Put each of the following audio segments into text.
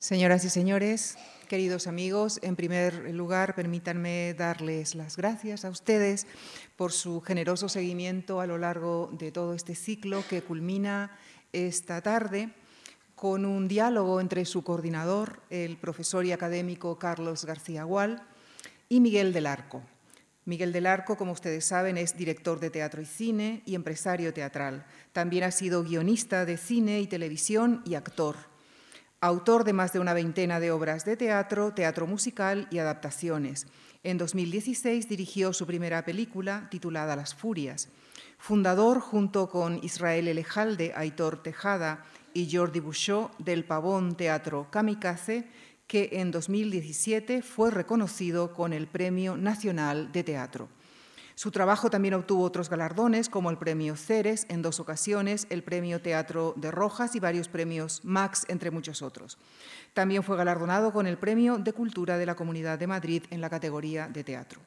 Señoras y señores, queridos amigos, en primer lugar, permítanme darles las gracias a ustedes por su generoso seguimiento a lo largo de todo este ciclo que culmina esta tarde con un diálogo entre su coordinador, el profesor y académico Carlos García Gual, y Miguel del Arco. Miguel del Arco, como ustedes saben, es director de teatro y cine y empresario teatral. También ha sido guionista de cine y televisión y actor autor de más de una veintena de obras de teatro, teatro musical y adaptaciones. En 2016 dirigió su primera película titulada Las Furias. Fundador, junto con Israel Elejalde, Aitor Tejada y Jordi Bouchot, del Pavón Teatro Kamikaze, que en 2017 fue reconocido con el Premio Nacional de Teatro. Su trabajo también obtuvo otros galardones, como el Premio Ceres en dos ocasiones, el Premio Teatro de Rojas y varios premios Max, entre muchos otros. También fue galardonado con el Premio de Cultura de la Comunidad de Madrid en la categoría de teatro.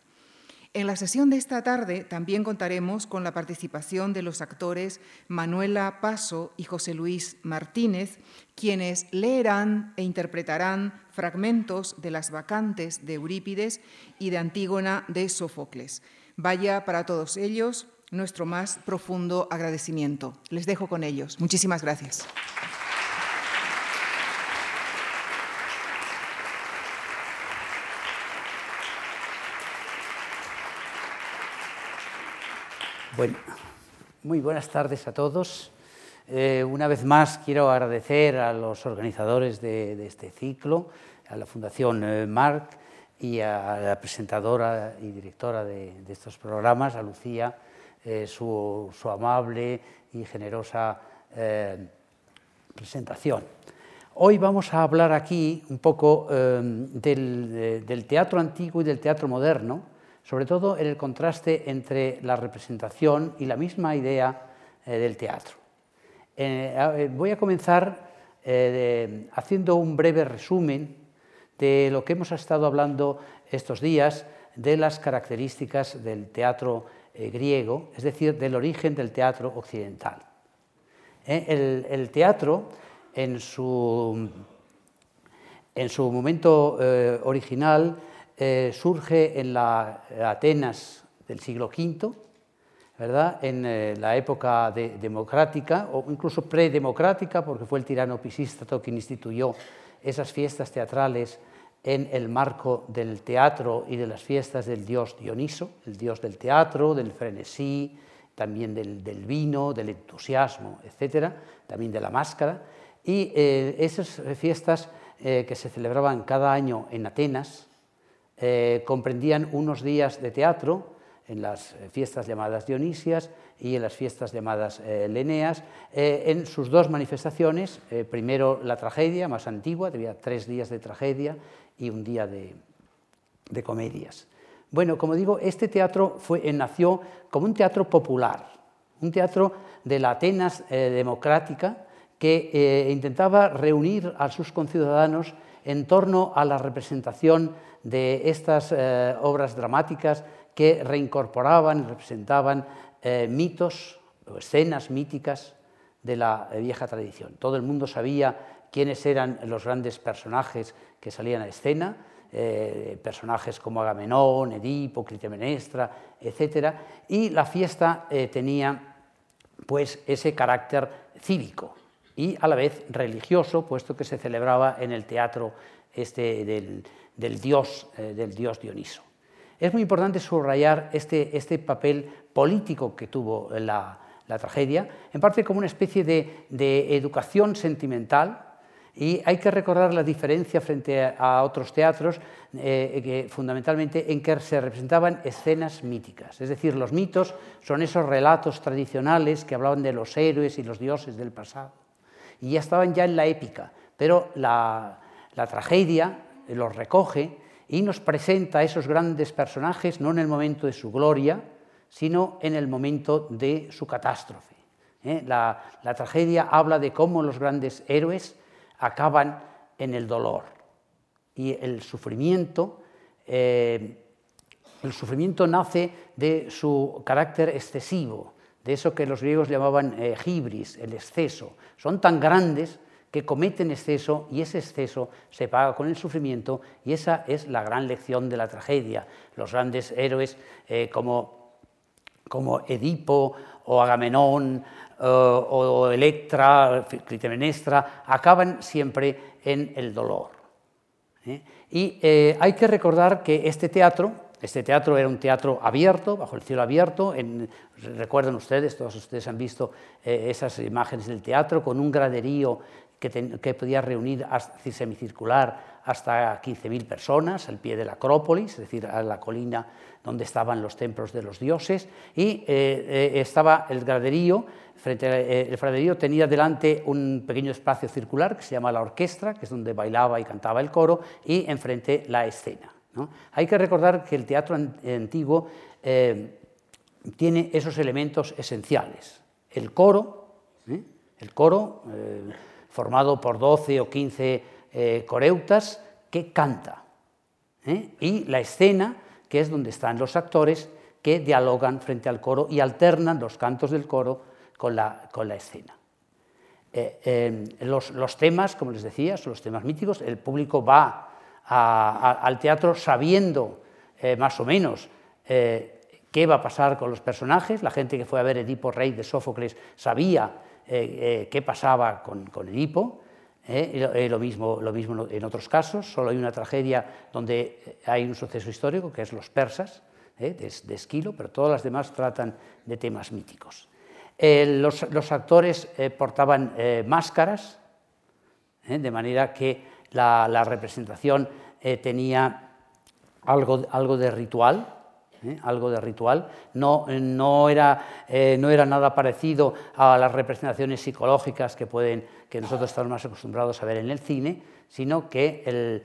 En la sesión de esta tarde también contaremos con la participación de los actores Manuela Paso y José Luis Martínez, quienes leerán e interpretarán fragmentos de las vacantes de Eurípides y de Antígona de Sófocles. Vaya para todos ellos nuestro más profundo agradecimiento. Les dejo con ellos. Muchísimas gracias. Bueno, muy buenas tardes a todos. Eh, una vez más quiero agradecer a los organizadores de, este ciclo, a la Fundación eh, Marc, y a la presentadora y directora de, estos programas, a Lucía, eh, su, amable y generosa eh, presentación. Hoy vamos a hablar aquí un poco eh, del, teatro antiguo y del teatro moderno, sobre todo en el contraste entre la representación y la misma idea del teatro. voy a comenzar haciendo un breve resumen de lo que hemos estado hablando estos días, de las características del teatro eh, griego, es decir, del origen del teatro occidental. Eh, el, teatro, en su, en su momento eh, original, surge en la Atenas del siglo V, ¿verdad? en la época democrática, o incluso predemocrática, porque fue el tirano Pisístrato quien instituyó esas fiestas teatrales en el marco del teatro y de las fiestas del dios Dioniso, el dios del teatro, del frenesí, también del, vino, del entusiasmo, etcétera, también de la máscara. Y eh, esas fiestas eh, que se celebraban cada año en Atenas eh, comprendían unos días de teatro en las fiestas llamadas Dionisias y en las fiestas llamadas Leneas, en sus dos manifestaciones, primero la tragedia más antigua, había tres días de tragedia, y un día de, comedias. Bueno, como digo, este teatro fue, eh, nació como un teatro popular, un teatro de la Atenas eh, democrática que eh, intentaba reunir a sus conciudadanos en torno a la representación de estas obras dramáticas que reincorporaban y representaban mitos o escenas míticas de la vieja tradición. Todo el mundo sabía quiénes eran los grandes personajes que salían a escena, eh, personajes como Agamenón, Edipo, Clitemnestra, etc. Y la fiesta eh, tenía pues, ese carácter cívico y a la vez religioso, puesto que se celebraba en el teatro este del, dios, eh, del dios Dioniso. Es muy importante subrayar este, este papel político que tuvo la, tragedia, en parte como una especie de, de educación sentimental, y hay que recordar la diferencia frente a otros teatros, eh, que, fundamentalmente en que se representaban escenas míticas. Es decir, los mitos son esos relatos tradicionales que hablaban de los héroes y los dioses del pasado. Y ya estaban ya en la épica, pero la, la tragedia los recoge y nos presenta a esos grandes personajes no en el momento de su gloria, sino en el momento de su catástrofe. ¿eh? La, la tragedia habla de cómo los grandes héroes acaban en el dolor. Y el sufrimiento, eh, el sufrimiento nace de su carácter excesivo, de eso que los griegos llamaban eh, hibris, el exceso. Son tan grandes que cometen exceso y ese exceso se paga con el sufrimiento y esa es la gran lección de la tragedia. Los grandes héroes eh, como, como, Edipo o Agamenón eh, o Electra, Clitemnestra, acaban siempre en el dolor. ¿eh? Y hay que recordar que este teatro, este teatro era un teatro abierto, bajo el cielo abierto. En, recuerdan ustedes, todos ustedes han visto esas imágenes del teatro, con un graderío que, podía reunir semicircular hasta 15.000 personas al pie de la Acrópolis, es decir, a la colina donde estaban los templos de los dioses, y eh, eh, estaba el graderío, frente eh, el graderío tenía delante un pequeño espacio circular que se llama la orquesta, que es donde bailaba y cantaba el coro, y enfrente la escena. Hay que recordar que el teatro antiguo tiene esos elementos esenciales. El coro, el coro formado por 12 o 15 eh, coreutas, que canta. ¿eh? Y la escena, que es donde están los actores que dialogan frente al coro y alternan los cantos del coro con la, escena. Eh, los, los, temas, como les decía, son los temas míticos. El público va al teatro sabiendo más o menos qué va a pasar con los personajes. La gente que fue a ver Edipo Rey de Sófocles sabía eh, eh, qué pasaba con, Edipo. Eh, lo mismo en otros casos, solo hay una tragedia donde hay un suceso histórico, que es los persas, de, Esquilo, pero todas las demás tratan de temas míticos. Los, actores portaban máscaras, de manera que la, representación tenía algo, algo de ritual, ¿eh? algo de ritual. No, no, era, eh, no, era, nada parecido a las representaciones psicológicas que, pueden, que nosotros estamos más acostumbrados a ver en el cine, sino que el,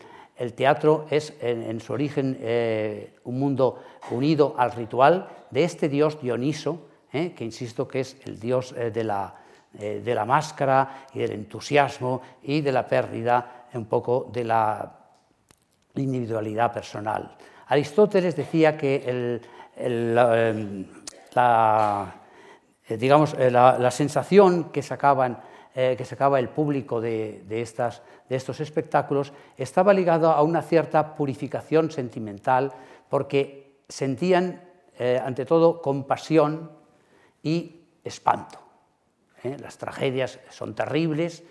teatro es en, su origen eh, un mundo unido al ritual de este dios Dioniso, que insisto que es el dios de la, de la máscara y del entusiasmo y de la pérdida un poco de la individualidad personal. Aristóteles decía que em, la, eh, digamos, eh, la, sensación que, sacaban, eh, que sacaba el público de, estas, de estos espectáculos estaba ligado a una cierta purificación sentimental porque sentían, ante todo, compasión y espanto. Las tragedias son terribles,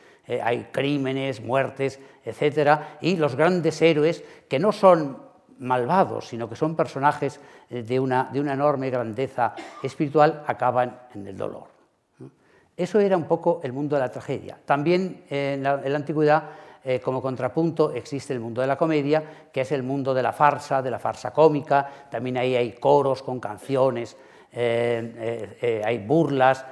hay crímenes, muertes, etc. Y los grandes héroes, que no son malvados, sino que son personajes eh, de una, de una enorme grandeza espiritual, acaban en el dolor. Eso era un poco el mundo de la tragedia. También en la, antigüedad, eh, como contrapunto, existe el mundo de la comedia, que es el mundo de la farsa, de la farsa cómica. También ahí hay coros con canciones, eh, hay burlas.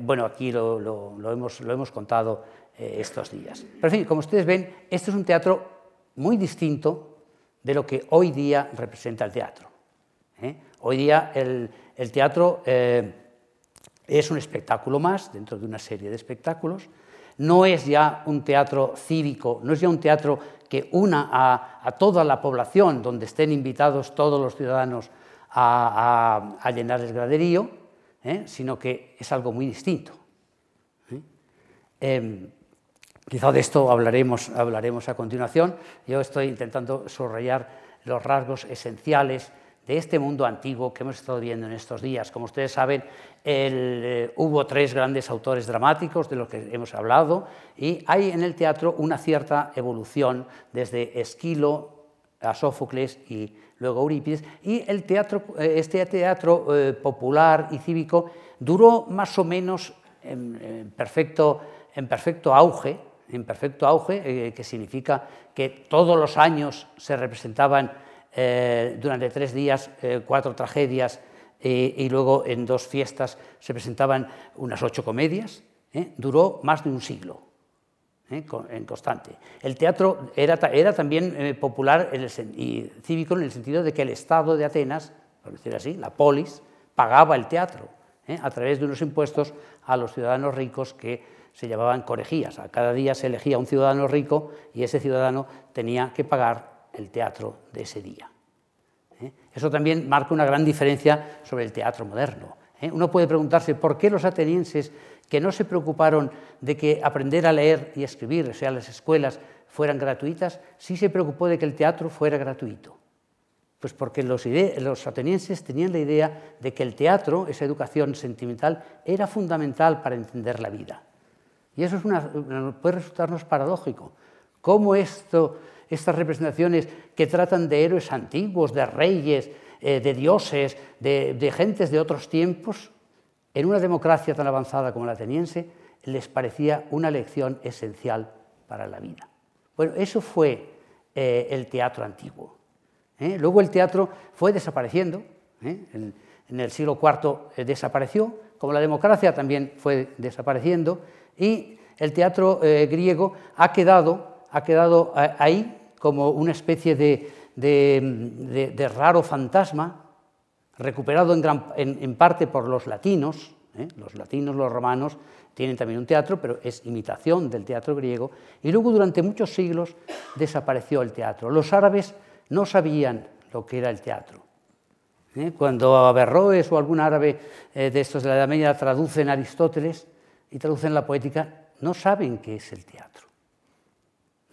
bueno, aquí lo, hemos, contado estos días. Pero en fin, como ustedes ven, este es un teatro muy distinto de lo que hoy día representa el teatro. ¿eh? Hoy día el, teatro eh, es un espectáculo más dentro de una serie de espectáculos, no es ya un teatro cívico, no es ya un teatro que una a, toda la población, donde estén invitados todos los ciudadanos a, llenar el graderío, ¿eh? sino que es algo muy distinto. Em, Quizá de esto hablaremos, hablaremos a continuación. Yo estoy intentando subrayar los rasgos esenciales de este mundo antiguo que hemos estado viendo en estos días. Como ustedes saben, eh, hubo tres grandes autores dramáticos de los que hemos hablado y hay en el teatro una cierta evolución desde Esquilo a Sófocles y Eurípides. Y el teatro, eh, este teatro eh, popular y cívico duró más o menos en perfecto, en perfecto auge en perfecto auge, eh, que significa que todos los años se representaban durante tres días cuatro tragedias y luego en dos fiestas se presentaban unas ocho comedias. Duró más de un siglo. En constante. El teatro era, era también popular y cívico en el sentido de que el Estado de Atenas, por decir así, la polis, pagaba el teatro a través de unos impuestos a los ciudadanos ricos que se llamaban corejías. A cada día se elegía un ciudadano rico y ese ciudadano tenía que pagar el teatro de ese día. ¿eh? Eso también marca una gran diferencia sobre el teatro moderno. ¿eh? Uno puede preguntarse por qué los atenienses, que no se preocuparon de que aprender a leer y escribir, o sea, las escuelas, fueran gratuitas, sí se preocupó de que el teatro fuera gratuito. Pues porque los, atenienses tenían la idea de que el teatro, esa educación sentimental, era fundamental para entender la vida. Y eso puede resultarnos paradójico. ¿Cómo esto, estas representaciones que tratan de héroes antiguos, de reyes, eh, de dioses, de gentes de otros tiempos, en una democracia tan avanzada como la ateniense, les parecía una lección esencial para la vida? Bueno, eso fue eh, el teatro antiguo. ¿eh? Luego el teatro fue desapareciendo, en, en, el siglo IV desapareció, como la democracia también fue desapareciendo, y el teatro eh, griego ha quedado, ha quedado eh, ahí como una especie de, raro fantasma, recuperado en, gran, en, parte por los latinos, ¿eh? los latinos, los romanos, tienen también un teatro, pero es imitación del teatro griego, y luego durante muchos siglos desapareció el teatro. Los árabes no sabían lo que era el teatro. Cuando Averroes o algún árabe de estos de la Edad Media traducen Aristóteles, y traducen la poética, no saben qué es el teatro.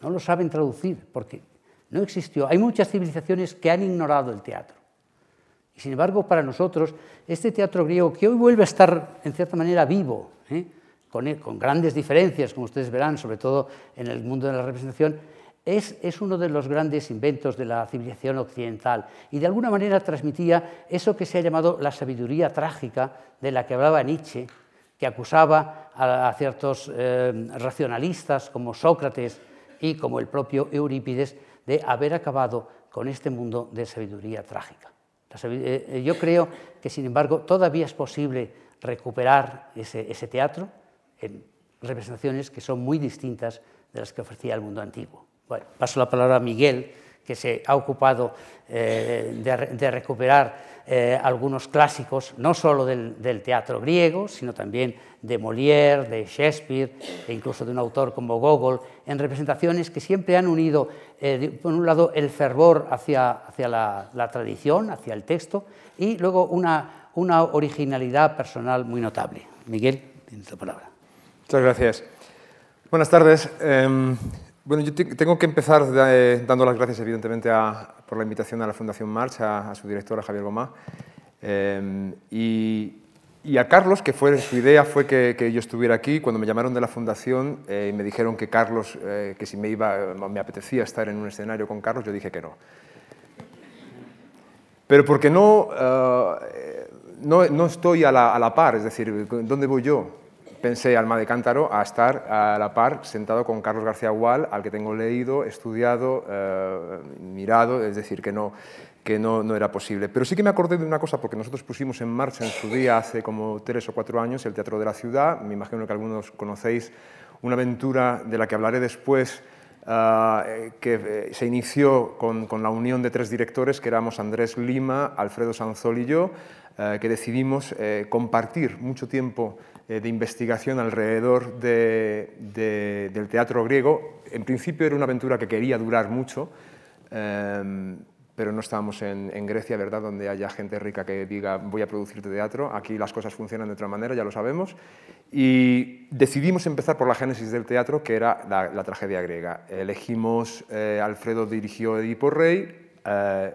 No lo saben traducir porque no existió. Hay muchas civilizaciones que han ignorado el teatro. Sin embargo, para nosotros, este teatro griego, que hoy vuelve a estar en cierta manera vivo, ¿eh? con, con, grandes diferencias, como ustedes verán, sobre todo en el mundo de la representación, es, es, uno de los grandes inventos de la civilización occidental y de alguna manera transmitía eso que se ha llamado la sabiduría trágica de la que hablaba Nietzsche, que acusaba a, ciertos eh, racionalistas como Sócrates y como el propio Eurípides de haber acabado con este mundo de sabiduría trágica. Eh, eh, yo creo que, sin embargo, todavía es posible recuperar ese, teatro en representaciones que son muy distintas de las que ofrecía el mundo antiguo. Paso la palabra a Miguel, que se ha ocupado eh, de, recuperar eh, algunos clásicos, no solo del, teatro griego, sino también de Molière, de Shakespeare e incluso de un autor como Gogol, en representaciones que siempre han unido, eh, por un lado, el fervor hacia, hacia la, tradición, hacia el texto, y luego una, una originalidad personal muy notable. Miguel, tienes la palabra. Muchas gracias. Buenas tardes. Em, bueno, yo tengo que empezar eh, dando las gracias, evidentemente, por la invitación a la Fundación March, a, su directora, Javier Gomá, eh, y, a Carlos, que fue, su idea fue que, yo estuviera aquí. Cuando me llamaron de la Fundación eh, y me dijeron que Carlos, que si me, iba, me apetecía estar en un escenario con Carlos, yo dije que no. Pero porque no, no, no, estoy a la, a la par, es decir, ¿dónde voy yo? Pensé, Alma de Cántaro, a estar a la par sentado con Carlos García Gual, al que tengo leído, estudiado, eh, mirado, es decir, que, no, que no, no, era posible. Pero sí que me acordé de una cosa, porque nosotros pusimos en marcha en su día, hace como tres o cuatro años, el Teatro de la Ciudad, me imagino que algunos conocéis, una aventura de la que hablaré después, eh, que eh, se inició con, con, la unión de tres directores, que éramos Andrés Lima, Alfredo Sanzol y yo, que decidimos compartir mucho tiempo de investigación alrededor del teatro griego. En principio era una aventura que quería durar mucho, em, pero no estábamos en, Grecia, ¿verdad?, donde haya gente rica que diga voy a producir teatro. Aquí las cosas funcionan de otra manera, ya lo sabemos. Y decidimos empezar por la génesis del teatro, que era la, tragedia griega. Elegimos, eh, Alfredo dirigió Edipo Rey, eh,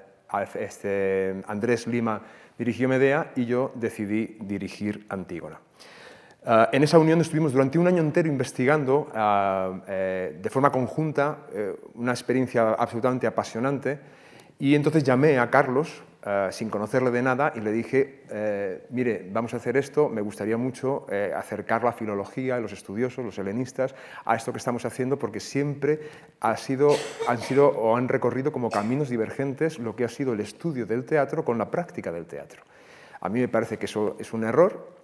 este, Andrés Lima dirigió Medea y yo decidí dirigir Antígona. Ah, en esa unión estuvimos durante un año entero investigando ah, eh, de forma conjunta, eh, una experiencia absolutamente apasionante, y entonces llamé a Carlos, ah, sin conocerle de nada, y le dije, eh, mire, vamos a hacer esto, me gustaría mucho acercar la filología, los estudiosos, los helenistas, a esto que estamos haciendo, porque siempre ha sido, han sido o han recorrido como caminos divergentes lo que ha sido el estudio del teatro con la práctica del teatro. A mí me parece que eso es un error,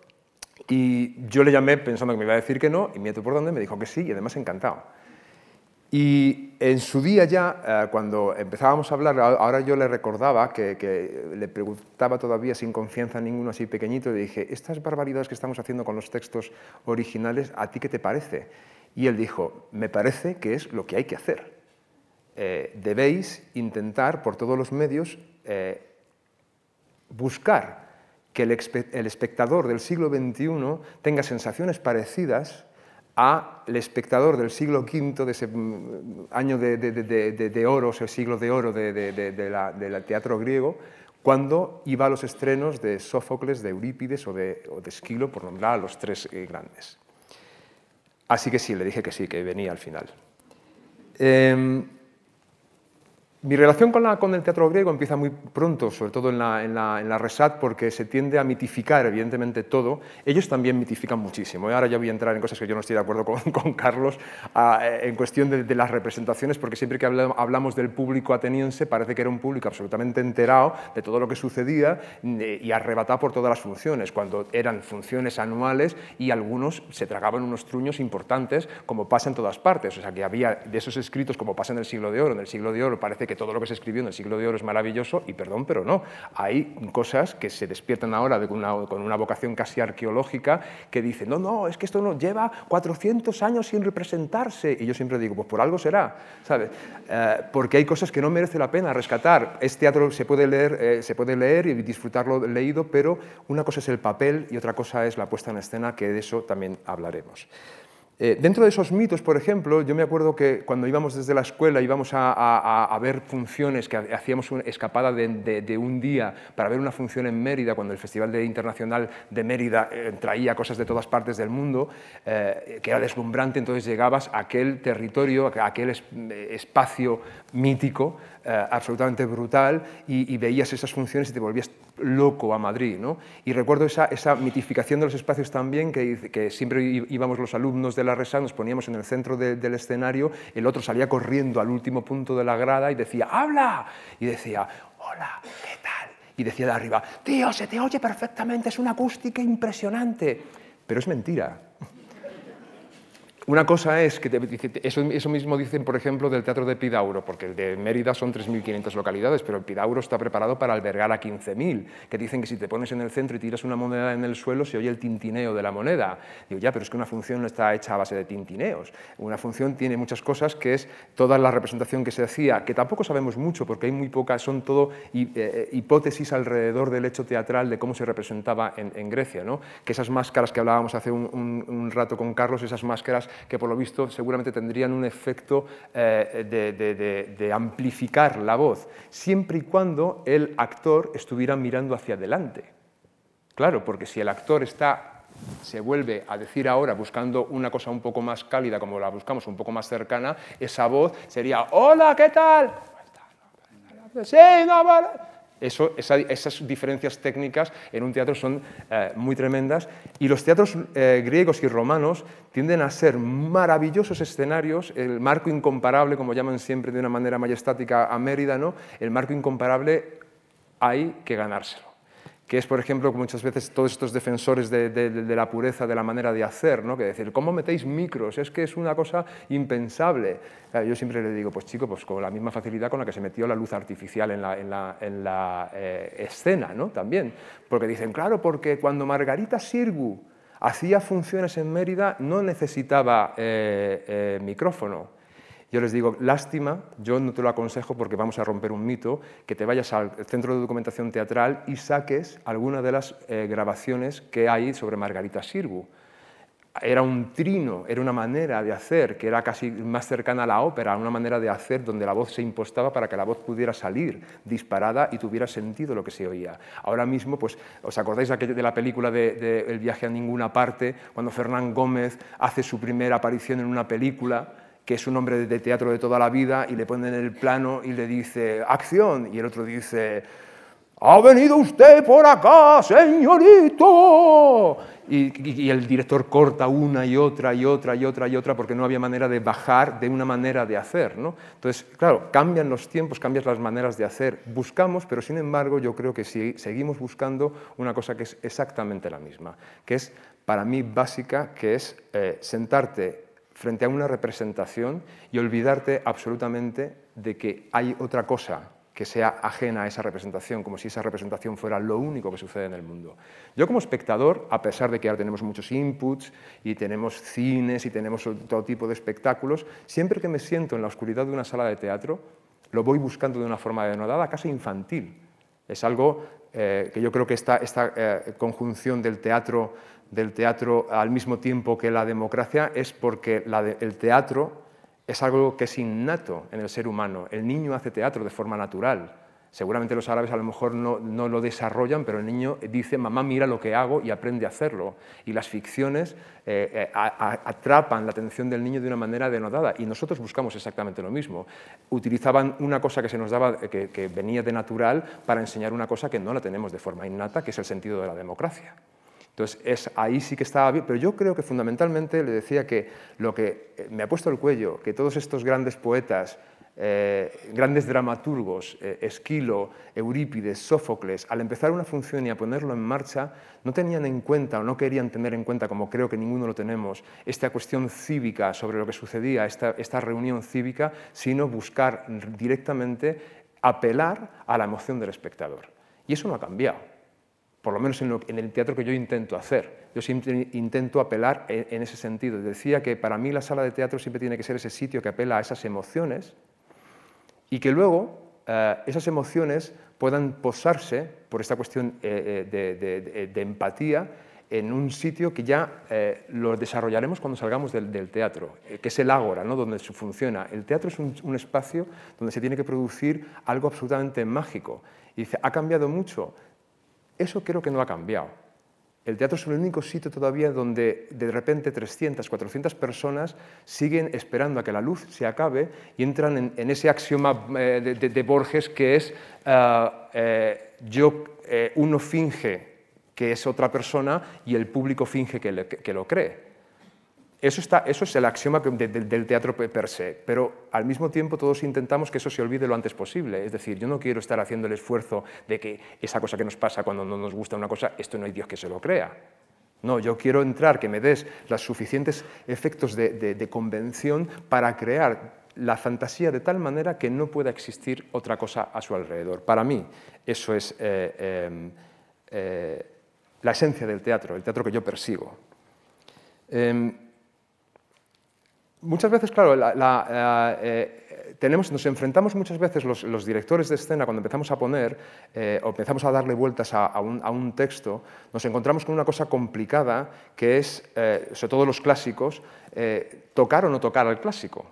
y yo le llamé pensando que me iba a decir que no, y Mieto por dónde me dijo que sí, y además encantado. Y en su día ya, eh, cuando empezábamos a hablar, ahora yo le recordaba que, le preguntaba todavía sin confianza ninguno así pequeñito, le dije, estas barbaridades que estamos haciendo con los textos originales, ¿a ti qué te parece? Y él dijo, me parece que es lo que hay que hacer. Eh, debéis intentar por todos los medios eh, buscar que el, espectador del siglo XXI tenga sensaciones parecidas al espectador del siglo V, de ese mm, año de, oro, ese siglo de oro del teatro griego, cuando iba a los estrenos de Sófocles, de Eurípides o de, Esquilo, por nombrar a los tres eh, grandes. Así que sí, le dije que sí, que venía al final. Em, mi relación con, la, con, el teatro griego empieza muy pronto, sobre todo en la, en, la, en la, Resat, porque se tiende a mitificar, evidentemente, todo. Ellos también mitifican muchísimo. Y ahora ya voy a entrar en cosas que yo no estoy de acuerdo con, con Carlos en cuestión de, de, las representaciones, porque siempre que hablamos del público ateniense parece que era un público absolutamente enterado de todo lo que sucedía y arrebatado por todas las funciones, cuando eran funciones anuales y algunos se tragaban unos truños importantes, como pasa en todas partes. O sea, que había de esos escritos, como pasa en el siglo de oro. En el siglo de oro parece que todo lo que se escribió en el siglo de oro es maravilloso y perdón, pero no. Hay cosas que se despiertan ahora de con una vocación casi arqueológica que dicen, no, no, es que esto no lleva 400 años sin representarse. Y yo siempre digo, pues por algo será, ¿sabes? Eh, porque hay cosas que no merece la pena rescatar. Este teatro se puede leer, eh, se puede leer y disfrutarlo leído, pero una cosa es el papel y otra cosa es la puesta en escena, que de eso también hablaremos. Eh, dentro de esos mitos, por ejemplo, yo me acuerdo que cuando íbamos desde la escuela íbamos a, ver funciones, que hacíamos una escapada de, un día para ver una función en Mérida, cuando el Festival Internacional de Mérida eh, traía cosas de todas partes del mundo, eh, que era deslumbrante, entonces llegabas a aquel territorio, a aquel espacio mítico, absolutamente brutal, y, veías esas funciones y te volvías loco a Madrid. ¿no? Y recuerdo esa, mitificación de los espacios también, que, que siempre íbamos los alumnos de la Resa, nos poníamos en el centro del escenario, el otro salía corriendo al último punto de la grada y decía, ¡habla! Y decía, ¡hola! ¿Qué tal? Y decía de arriba, tío, se te oye perfectamente, es una acústica impresionante. Pero es mentira. Una cosa es que eso, mismo dicen, por ejemplo, del Teatro de Pidauro, porque el de Mérida son 3.500 localidades, pero el Pidauro está preparado para albergar a 15.000, que dicen que si te pones en el centro y tiras una moneda en el suelo se oye el tintineo de la moneda. Digo, ya, pero es que una función no está hecha a base de tintineos. Una función tiene muchas cosas, que es toda la representación que se hacía, que tampoco sabemos mucho, porque hay muy pocas, son todo eh, eh, hipótesis alrededor del hecho teatral de cómo se representaba en, Grecia. ¿no? Que esas máscaras que hablábamos hace un rato con Carlos, esas máscaras que por lo visto seguramente tendrían un efecto eh, de, amplificar la voz, siempre y cuando el actor estuviera mirando hacia adelante. Claro, porque si el actor está se vuelve a decir ahora, buscando una cosa un poco más cálida, como la buscamos un poco más cercana, esa voz sería, hola, ¿qué tal? Sí, no, vale esas diferencias técnicas en un teatro son eh, muy tremendas. Y los teatros eh, griegos y romanos tienden a ser maravillosos escenarios, el marco incomparable, como llaman siempre de una manera majestática a Mérida, ¿no? el marco incomparable hay que ganárselo que es, por ejemplo, muchas veces todos estos defensores de, la pureza de la manera de hacer, ¿no? que decir, ¿cómo metéis micros? Es que es una cosa impensable. Yo siempre le digo, pues chico, pues con la misma facilidad con la que se metió la luz artificial en la, eh, escena, ¿no? También, porque dicen, claro, porque cuando Margarita Sirgu hacía funciones en Mérida no necesitaba eh, eh, micrófono, yo les digo, lástima, yo no te lo aconsejo porque vamos a romper un mito, que te vayas al Centro de Documentación Teatral y saques alguna de las eh, grabaciones que hay sobre Margarita Sirgu. Era un trino, era una manera de hacer que era casi más cercana a la ópera, una manera de hacer donde la voz se impostaba para que la voz pudiera salir disparada y tuviera sentido lo que se oía. Ahora mismo, pues, ¿os acordáis de la película de, El viaje a ninguna parte, cuando Fernán Gómez hace su primera aparición en una película? Que es un hombre de teatro de toda la vida, y le ponen el plano y le dice, acción, y el otro dice, ha venido usted por acá, señorito. Y, el director corta una y otra y otra y otra y otra porque no había manera de bajar de una manera de hacer. ¿no? Entonces, claro, cambian los tiempos, cambian las maneras de hacer. Buscamos, pero sin embargo yo creo que sí, seguimos buscando una cosa que es exactamente la misma, que es para mí básica, que es eh, sentarte frente a una representación y olvidarte absolutamente de que hay otra cosa que sea ajena a esa representación, como si esa representación fuera lo único que sucede en el mundo. Yo como espectador, a pesar de que ahora tenemos muchos inputs y tenemos cines y tenemos todo tipo de espectáculos, siempre que me siento en la oscuridad de una sala de teatro, lo voy buscando de una forma denodada, casi infantil. Es algo eh, que yo creo que esta, esta eh, conjunción del teatro, del teatro al mismo tiempo que la democracia es porque el teatro es algo que es innato en el ser humano. El niño hace teatro de forma natural. Seguramente los árabes a lo mejor no, lo desarrollan, pero el niño dice, mamá, mira lo que hago y aprende a hacerlo. Y las ficciones eh, atrapan la atención del niño de una manera denodada. Y nosotros buscamos exactamente lo mismo. Utilizaban una cosa que se nos daba, que, que venía de natural, para enseñar una cosa que no la tenemos de forma innata, que es el sentido de la democracia. Entonces, es, ahí sí que estaba bien, pero yo creo que fundamentalmente le decía que lo que eh, me ha puesto el cuello, que todos estos grandes poetas, eh, grandes dramaturgos, eh, Esquilo, Eurípides, Sófocles, al empezar una función y a ponerlo en marcha, no tenían en cuenta o no querían tener en cuenta, como creo que ninguno lo tenemos, esta cuestión cívica sobre lo que sucedía, esta, esta reunión cívica, sino buscar directamente apelar a la emoción del espectador. Y eso no ha cambiado por lo menos en, el teatro que yo intento hacer. Yo siempre intento apelar en, ese sentido. Decía que para mí la sala de teatro siempre tiene que ser ese sitio que apela a esas emociones y que luego eh, esas emociones puedan posarse por esta cuestión eh, eh, de, empatía en un sitio que ya lo desarrollaremos cuando salgamos del, teatro, que es el ágora, ¿no? donde funciona. El teatro es un, un, espacio donde se tiene que producir algo absolutamente mágico. Y dice, ¿ha cambiado mucho? Eso creo que no ha cambiado. El teatro es el único sitio todavía donde de repente 300, 400 personas siguen esperando a que la luz se acabe y entran en, ese axioma eh, de, Borges que es eh, eh, yo, uno finge que es otra persona y el público finge que lo cree. Eso, es el axioma del teatro per se, pero al mismo tiempo todos intentamos que eso se olvide lo antes posible. Es decir, yo no quiero estar haciendo el esfuerzo de que esa cosa que nos pasa cuando no nos gusta una cosa, esto no hay Dios que se lo crea. No, yo quiero entrar, que me des los suficientes efectos de, convención para crear la fantasía de tal manera que no pueda existir otra cosa a su alrededor. Para mí, eso es eh, em, eh, la esencia del teatro, el teatro que yo persigo. Muchas veces, claro, eh, tenemos, nos enfrentamos muchas veces los, directores de escena cuando empezamos a poner eh, o empezamos a darle vueltas a, un, texto, nos encontramos con una cosa complicada que es, eh, sobre todo los clásicos, tocar o no tocar al clásico.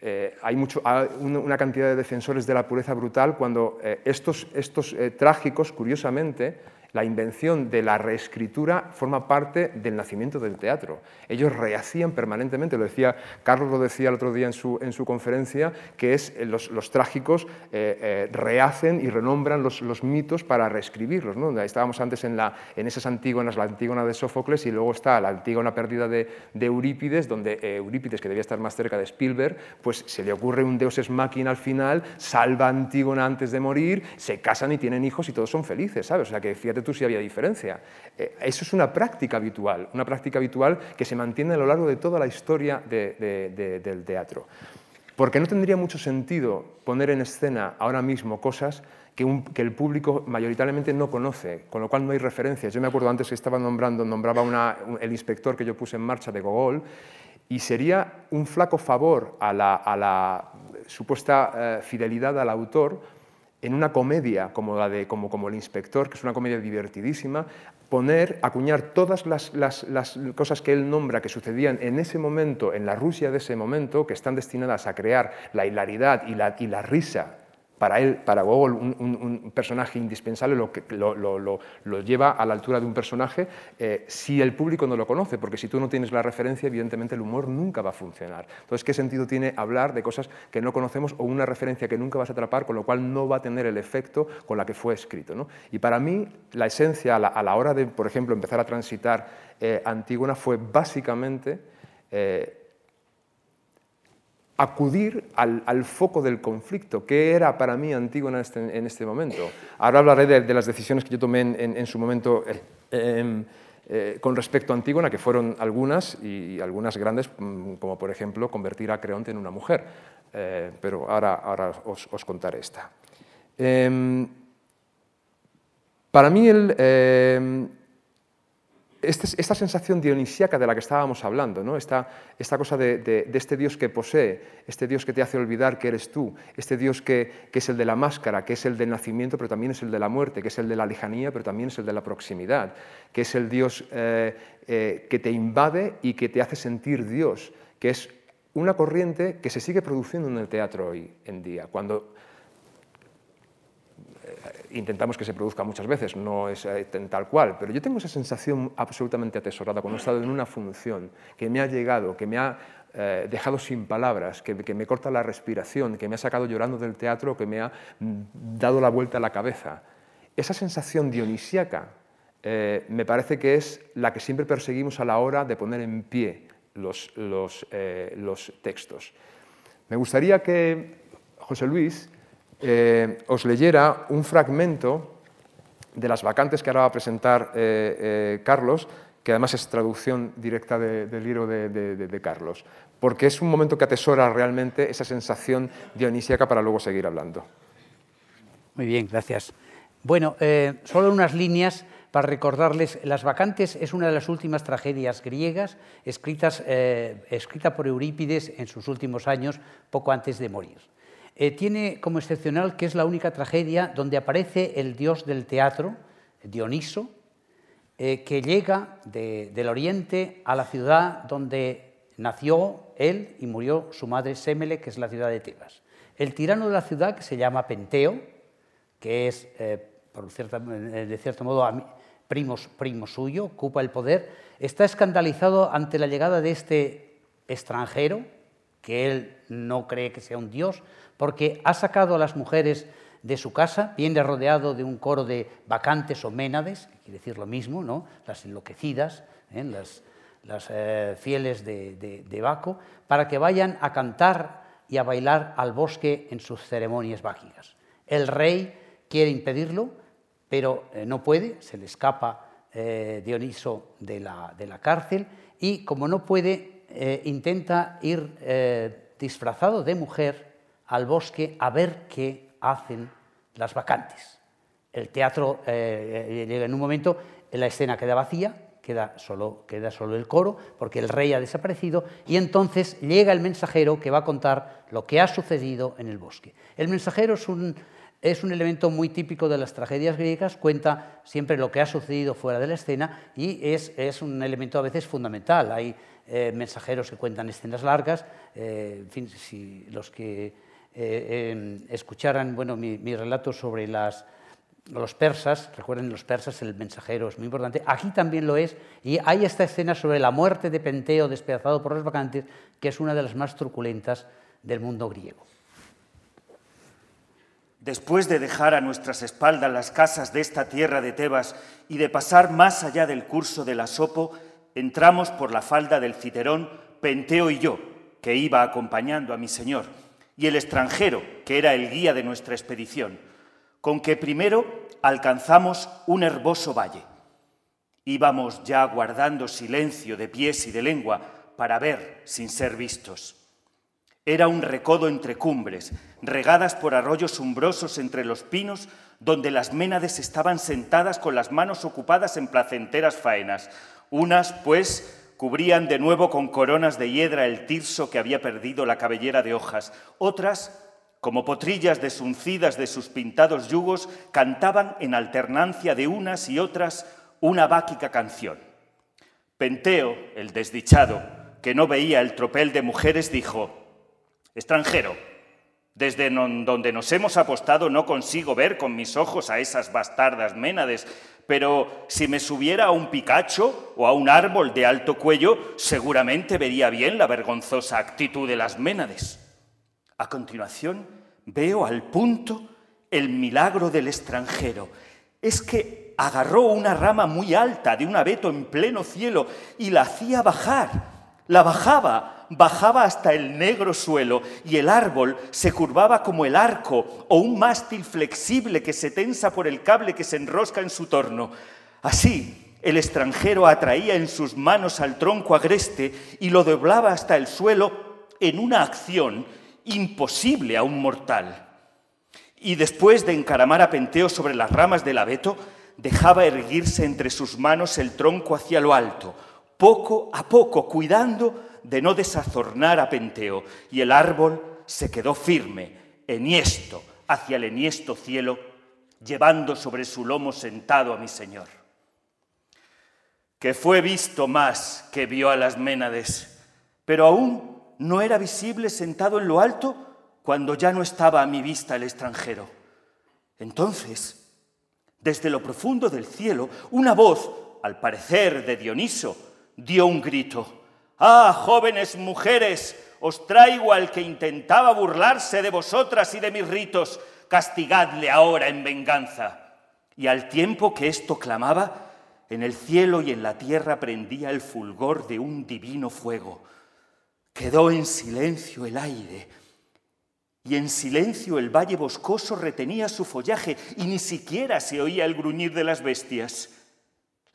hay, mucho, una cantidad de defensores de la pureza brutal cuando estos, estos trágicos, curiosamente, la invención de la reescritura forma parte del nacimiento del teatro. Ellos rehacían permanentemente, lo decía Carlos lo decía el otro día en su, en su conferencia, que es eh, los, los trágicos eh, eh, rehacen y renombran los, los, mitos para reescribirlos. ¿no? Estábamos antes en, la, en esas antígonas, la antígona de Sófocles y luego está la antígona perdida de, de Eurípides, donde Eurípides, que debía estar más cerca de Spielberg, pues se le ocurre un deus es máquina al final, salva a Antígona antes de morir, se casan y tienen hijos y todos son felices, ¿sabes? O sea que fíjate tú si había diferencia. Eh, eso es una práctica habitual, una práctica habitual que se mantiene a lo largo de toda la historia del teatro. Porque no tendría mucho sentido poner en escena ahora mismo cosas que, el público mayoritariamente no conoce, con lo cual no hay referencias. Yo me acuerdo antes que estaba nombrando, nombraba el inspector que yo puse en marcha de Gogol, y sería un flaco favor a la, supuesta eh, fidelidad al autor en una comedia como la de como, como El Inspector, que es una comedia divertidísima, poner, acuñar todas las, las, las, cosas que él nombra que sucedían en ese momento, en la Rusia de ese momento, que están destinadas a crear la hilaridad y la, y la risa para él, para Gogol, un, personaje indispensable lo, que, lo, lleva a la altura de un personaje eh, si el público no lo conoce, porque si tú no tienes la referencia, evidentemente el humor nunca va a funcionar. Entonces, ¿qué sentido tiene hablar de cosas que no conocemos o una referencia que nunca vas a atrapar, con lo cual no va a tener el efecto con la que fue escrito? Y para mí, la esencia a la, hora de, por ejemplo, empezar a transitar eh, Antígona fue básicamente... Eh, acudir al, foco del conflicto, que era para mí Antígona este, en este, momento. Ahora hablaré de, las decisiones que yo tomé en, su momento eh, em, eh, con respecto a Antígona, que fueron algunas y algunas grandes, mm, como por ejemplo convertir a Creonte en una mujer. Eh, pero ahora, os, contaré esta. Em, para mí el, este esta sensación dionisíaca de la que estábamos hablando, ¿no? esta, esta cosa de, este Dios que posee, este Dios que te hace olvidar que eres tú, este Dios que, es el de la máscara, que es el del nacimiento, pero también es el de la muerte, que es el de la lejanía, pero también es el de la proximidad, que es el Dios eh, eh, que te invade y que te hace sentir Dios, que es una corriente que se sigue produciendo en el teatro hoy en día. Cuando intentamos que se produzca muchas veces, no es eh, tal cual, pero yo tengo esa sensación absolutamente atesorada cuando he estado en una función que me ha llegado, que me ha eh, dejado sin palabras, que, me corta la respiración, que me ha sacado llorando del teatro, que me ha mm, dado la vuelta a la cabeza. Esa sensación dionisíaca eh, me parece que es la que siempre perseguimos a la hora de poner en pie los, los, los textos. Me gustaría que José Luis eh, os leyera un fragmento de las vacantes que ahora va a presentar eh, eh, Carlos, que además es traducción directa del libro de, Carlos, porque es un momento que atesora realmente esa sensación dionisíaca para luego seguir hablando. Muy bien, gracias. Bueno, solo unas líneas para recordarles, Las Vacantes es una de las últimas tragedias griegas escritas, escrita por Eurípides en sus últimos años, poco antes de morir. Eh, tiene como excepcional que es la única tragedia donde aparece el dios del teatro, Dioniso, eh, que llega del oriente a la ciudad donde nació él y murió su madre Semele, que es la ciudad de Tebas. El tirano de la ciudad, que se llama Penteo, que es, eh, de cierto modo, primo, primo suyo, ocupa el poder, está escandalizado ante la llegada de este extranjero, que él no cree que sea un dios, porque ha sacado a las mujeres de su casa, viene rodeado de un coro de vacantes o ménades, que quiere decir lo mismo, ¿no? las enloquecidas, ¿eh? las, eh, fieles de, Baco, para que vayan a cantar y a bailar al bosque en sus ceremonias mágicas. El rey quiere impedirlo, pero eh, no puede, se le escapa Dioniso de la, de la, cárcel y como no puede, intenta ir disfrazado de mujer al bosque a ver qué hacen las vacantes. El teatro eh, llega en un momento, la escena queda vacía, queda solo, queda solo el coro, porque el rey ha desaparecido, y entonces llega el mensajero que va a contar lo que ha sucedido en el bosque. El mensajero es un, es un elemento muy típico de las tragedias griegas, cuenta siempre lo que ha sucedido fuera de la escena y es, es un elemento a veces fundamental. Hay eh, mensajeros que cuentan escenas largas, eh, en fin, si los que eh, escucharan bueno, mi, relato sobre las, los persas, recuerden los persas, el mensajero es muy importante, aquí también lo es, y hay esta escena sobre la muerte de Penteo despedazado por los vacantes, que es una de las más truculentas del mundo griego. Después de dejar a nuestras espaldas las casas de esta tierra de Tebas y de pasar más allá del curso del Asopo, entramos por la falda del Citerón, Penteo y yo, que iba acompañando a mi señor y el extranjero, que era el guía de nuestra expedición, con que primero alcanzamos un herboso valle. Íbamos ya guardando silencio de pies y de lengua para ver sin ser vistos. Era un recodo entre cumbres, regadas por arroyos umbrosos entre los pinos, donde las ménades estaban sentadas con las manos ocupadas en placenteras faenas. Unas, pues, Cubrían de nuevo con coronas de hiedra el tirso que había perdido la cabellera de hojas. Otras, como potrillas desuncidas de sus pintados yugos, cantaban en alternancia de unas y otras una báquica canción. Penteo, el desdichado, que no veía el tropel de mujeres, dijo, extranjero, desde donde nos hemos apostado no consigo ver con mis ojos a esas bastardas ménades, pero si me subiera a un picacho o a un árbol de alto cuello, seguramente vería bien la vergonzosa actitud de las ménades. A continuación, veo al punto el milagro del extranjero. Es que agarró una rama muy alta de un abeto en pleno cielo y la hacía bajar. La bajaba bajaba hasta el negro suelo y el árbol se curvaba como el arco o un mástil flexible que se tensa por el cable que se enrosca en su torno. Así, el extranjero atraía en sus manos al tronco agreste y lo doblaba hasta el suelo en una acción imposible a un mortal. Y después de encaramar a Penteo sobre las ramas del abeto, dejaba erguirse entre sus manos el tronco hacia lo alto, poco a poco, cuidando de no desazornar a Penteo, y el árbol se quedó firme, enhiesto, hacia el enhiesto cielo, llevando sobre su lomo sentado a mi Señor. Que fue visto más que vio a las Ménades, pero aún no era visible sentado en lo alto cuando ya no estaba a mi vista el extranjero. Entonces, desde lo profundo del cielo, una voz, al parecer de Dioniso, dio un grito. Ah, jóvenes mujeres, os traigo al que intentaba burlarse de vosotras y de mis ritos, castigadle ahora en venganza. Y al tiempo que esto clamaba, en el cielo y en la tierra prendía el fulgor de un divino fuego. Quedó en silencio el aire, y en silencio el valle boscoso retenía su follaje y ni siquiera se oía el gruñir de las bestias.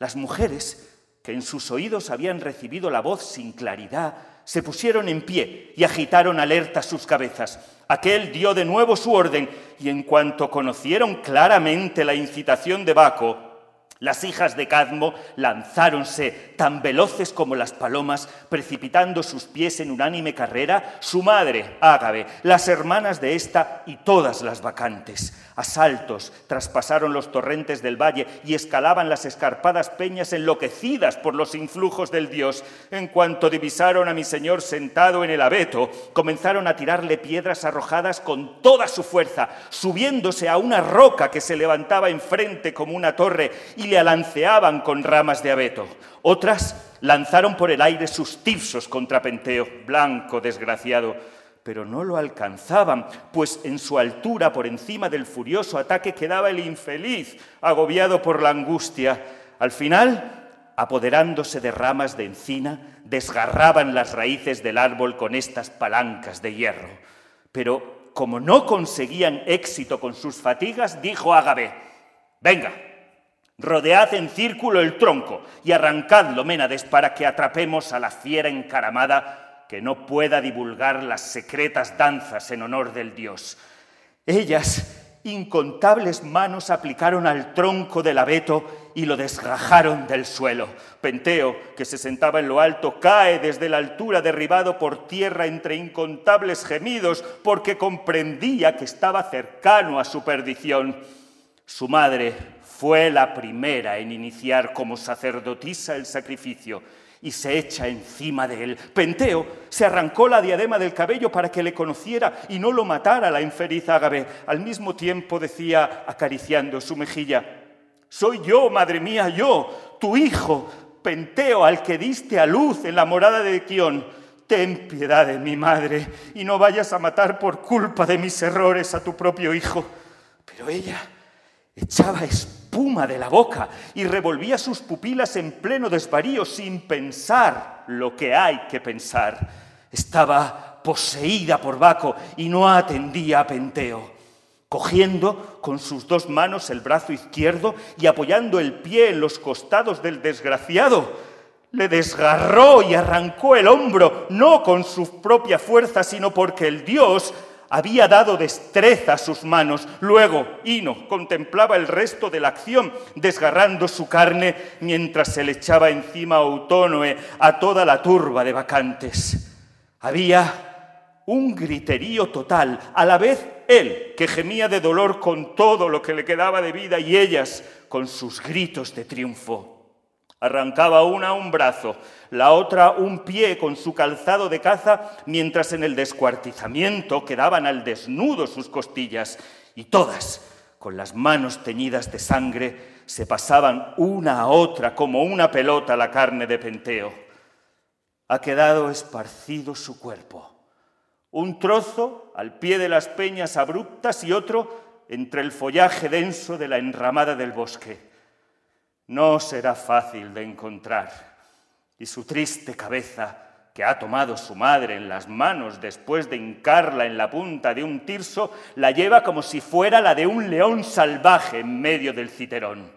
Las mujeres, que en sus oídos habían recibido la voz sin claridad, se pusieron en pie y agitaron alertas sus cabezas. Aquel dio de nuevo su orden y en cuanto conocieron claramente la incitación de Baco, las hijas de Cadmo lanzáronse tan veloces como las palomas, precipitando sus pies en unánime carrera, su madre, Ágabe, las hermanas de ésta y todas las vacantes. Asaltos traspasaron los torrentes del valle y escalaban las escarpadas peñas enloquecidas por los influjos del dios. En cuanto divisaron a mi señor sentado en el abeto, comenzaron a tirarle piedras arrojadas con toda su fuerza, subiéndose a una roca que se levantaba enfrente como una torre y le alanceaban con ramas de abeto. Otras lanzaron por el aire sus tifsos contra Penteo, blanco desgraciado pero no lo alcanzaban, pues en su altura, por encima del furioso ataque, quedaba el infeliz, agobiado por la angustia. Al final, apoderándose de ramas de encina, desgarraban las raíces del árbol con estas palancas de hierro. Pero como no conseguían éxito con sus fatigas, dijo Ágabe, venga, rodead en círculo el tronco y arrancadlo, Ménades, para que atrapemos a la fiera encaramada que no pueda divulgar las secretas danzas en honor del dios. Ellas, incontables manos aplicaron al tronco del abeto y lo desgajaron del suelo. Penteo, que se sentaba en lo alto, cae desde la altura derribado por tierra entre incontables gemidos porque comprendía que estaba cercano a su perdición. Su madre fue la primera en iniciar como sacerdotisa el sacrificio y se echa encima de él. Penteo se arrancó la diadema del cabello para que le conociera y no lo matara la infeliz Ágabe. Al mismo tiempo decía, acariciando su mejilla, Soy yo, madre mía, yo, tu hijo, Penteo, al que diste a luz en la morada de Kion. Ten piedad de mi madre y no vayas a matar por culpa de mis errores a tu propio hijo. Pero ella echaba espuma de la boca y revolvía sus pupilas en pleno desvarío sin pensar lo que hay que pensar. Estaba poseída por Baco y no atendía a Penteo. Cogiendo con sus dos manos el brazo izquierdo y apoyando el pie en los costados del desgraciado, le desgarró y arrancó el hombro, no con su propia fuerza, sino porque el dios había dado destreza a sus manos. Luego Hino contemplaba el resto de la acción, desgarrando su carne mientras se le echaba encima Autónoe a toda la turba de vacantes. Había un griterío total, a la vez él, que gemía de dolor con todo lo que le quedaba de vida, y ellas con sus gritos de triunfo. Arrancaba una un brazo, la otra un pie con su calzado de caza, mientras en el descuartizamiento quedaban al desnudo sus costillas, y todas, con las manos teñidas de sangre, se pasaban una a otra como una pelota la carne de Penteo. Ha quedado esparcido su cuerpo, un trozo al pie de las peñas abruptas y otro entre el follaje denso de la enramada del bosque no será fácil de encontrar. Y su triste cabeza, que ha tomado su madre en las manos después de hincarla en la punta de un tirso, la lleva como si fuera la de un león salvaje en medio del citerón.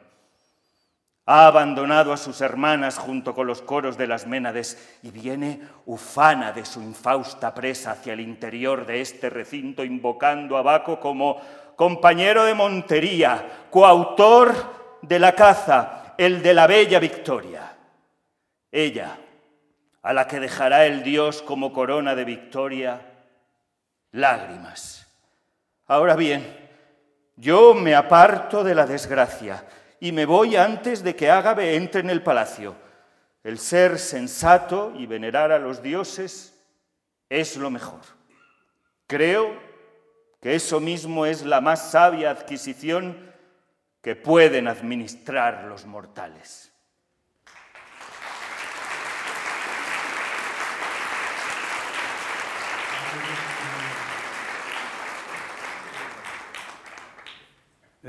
Ha abandonado a sus hermanas junto con los coros de las Ménades y viene ufana de su infausta presa hacia el interior de este recinto, invocando a Baco como compañero de montería, coautor de la caza, el de la bella victoria. Ella, a la que dejará el Dios como corona de victoria, lágrimas. Ahora bien, yo me aparto de la desgracia y me voy antes de que Ágabe entre en el palacio. El ser sensato y venerar a los dioses es lo mejor. Creo que eso mismo es la más sabia adquisición que pueden administrar los mortales.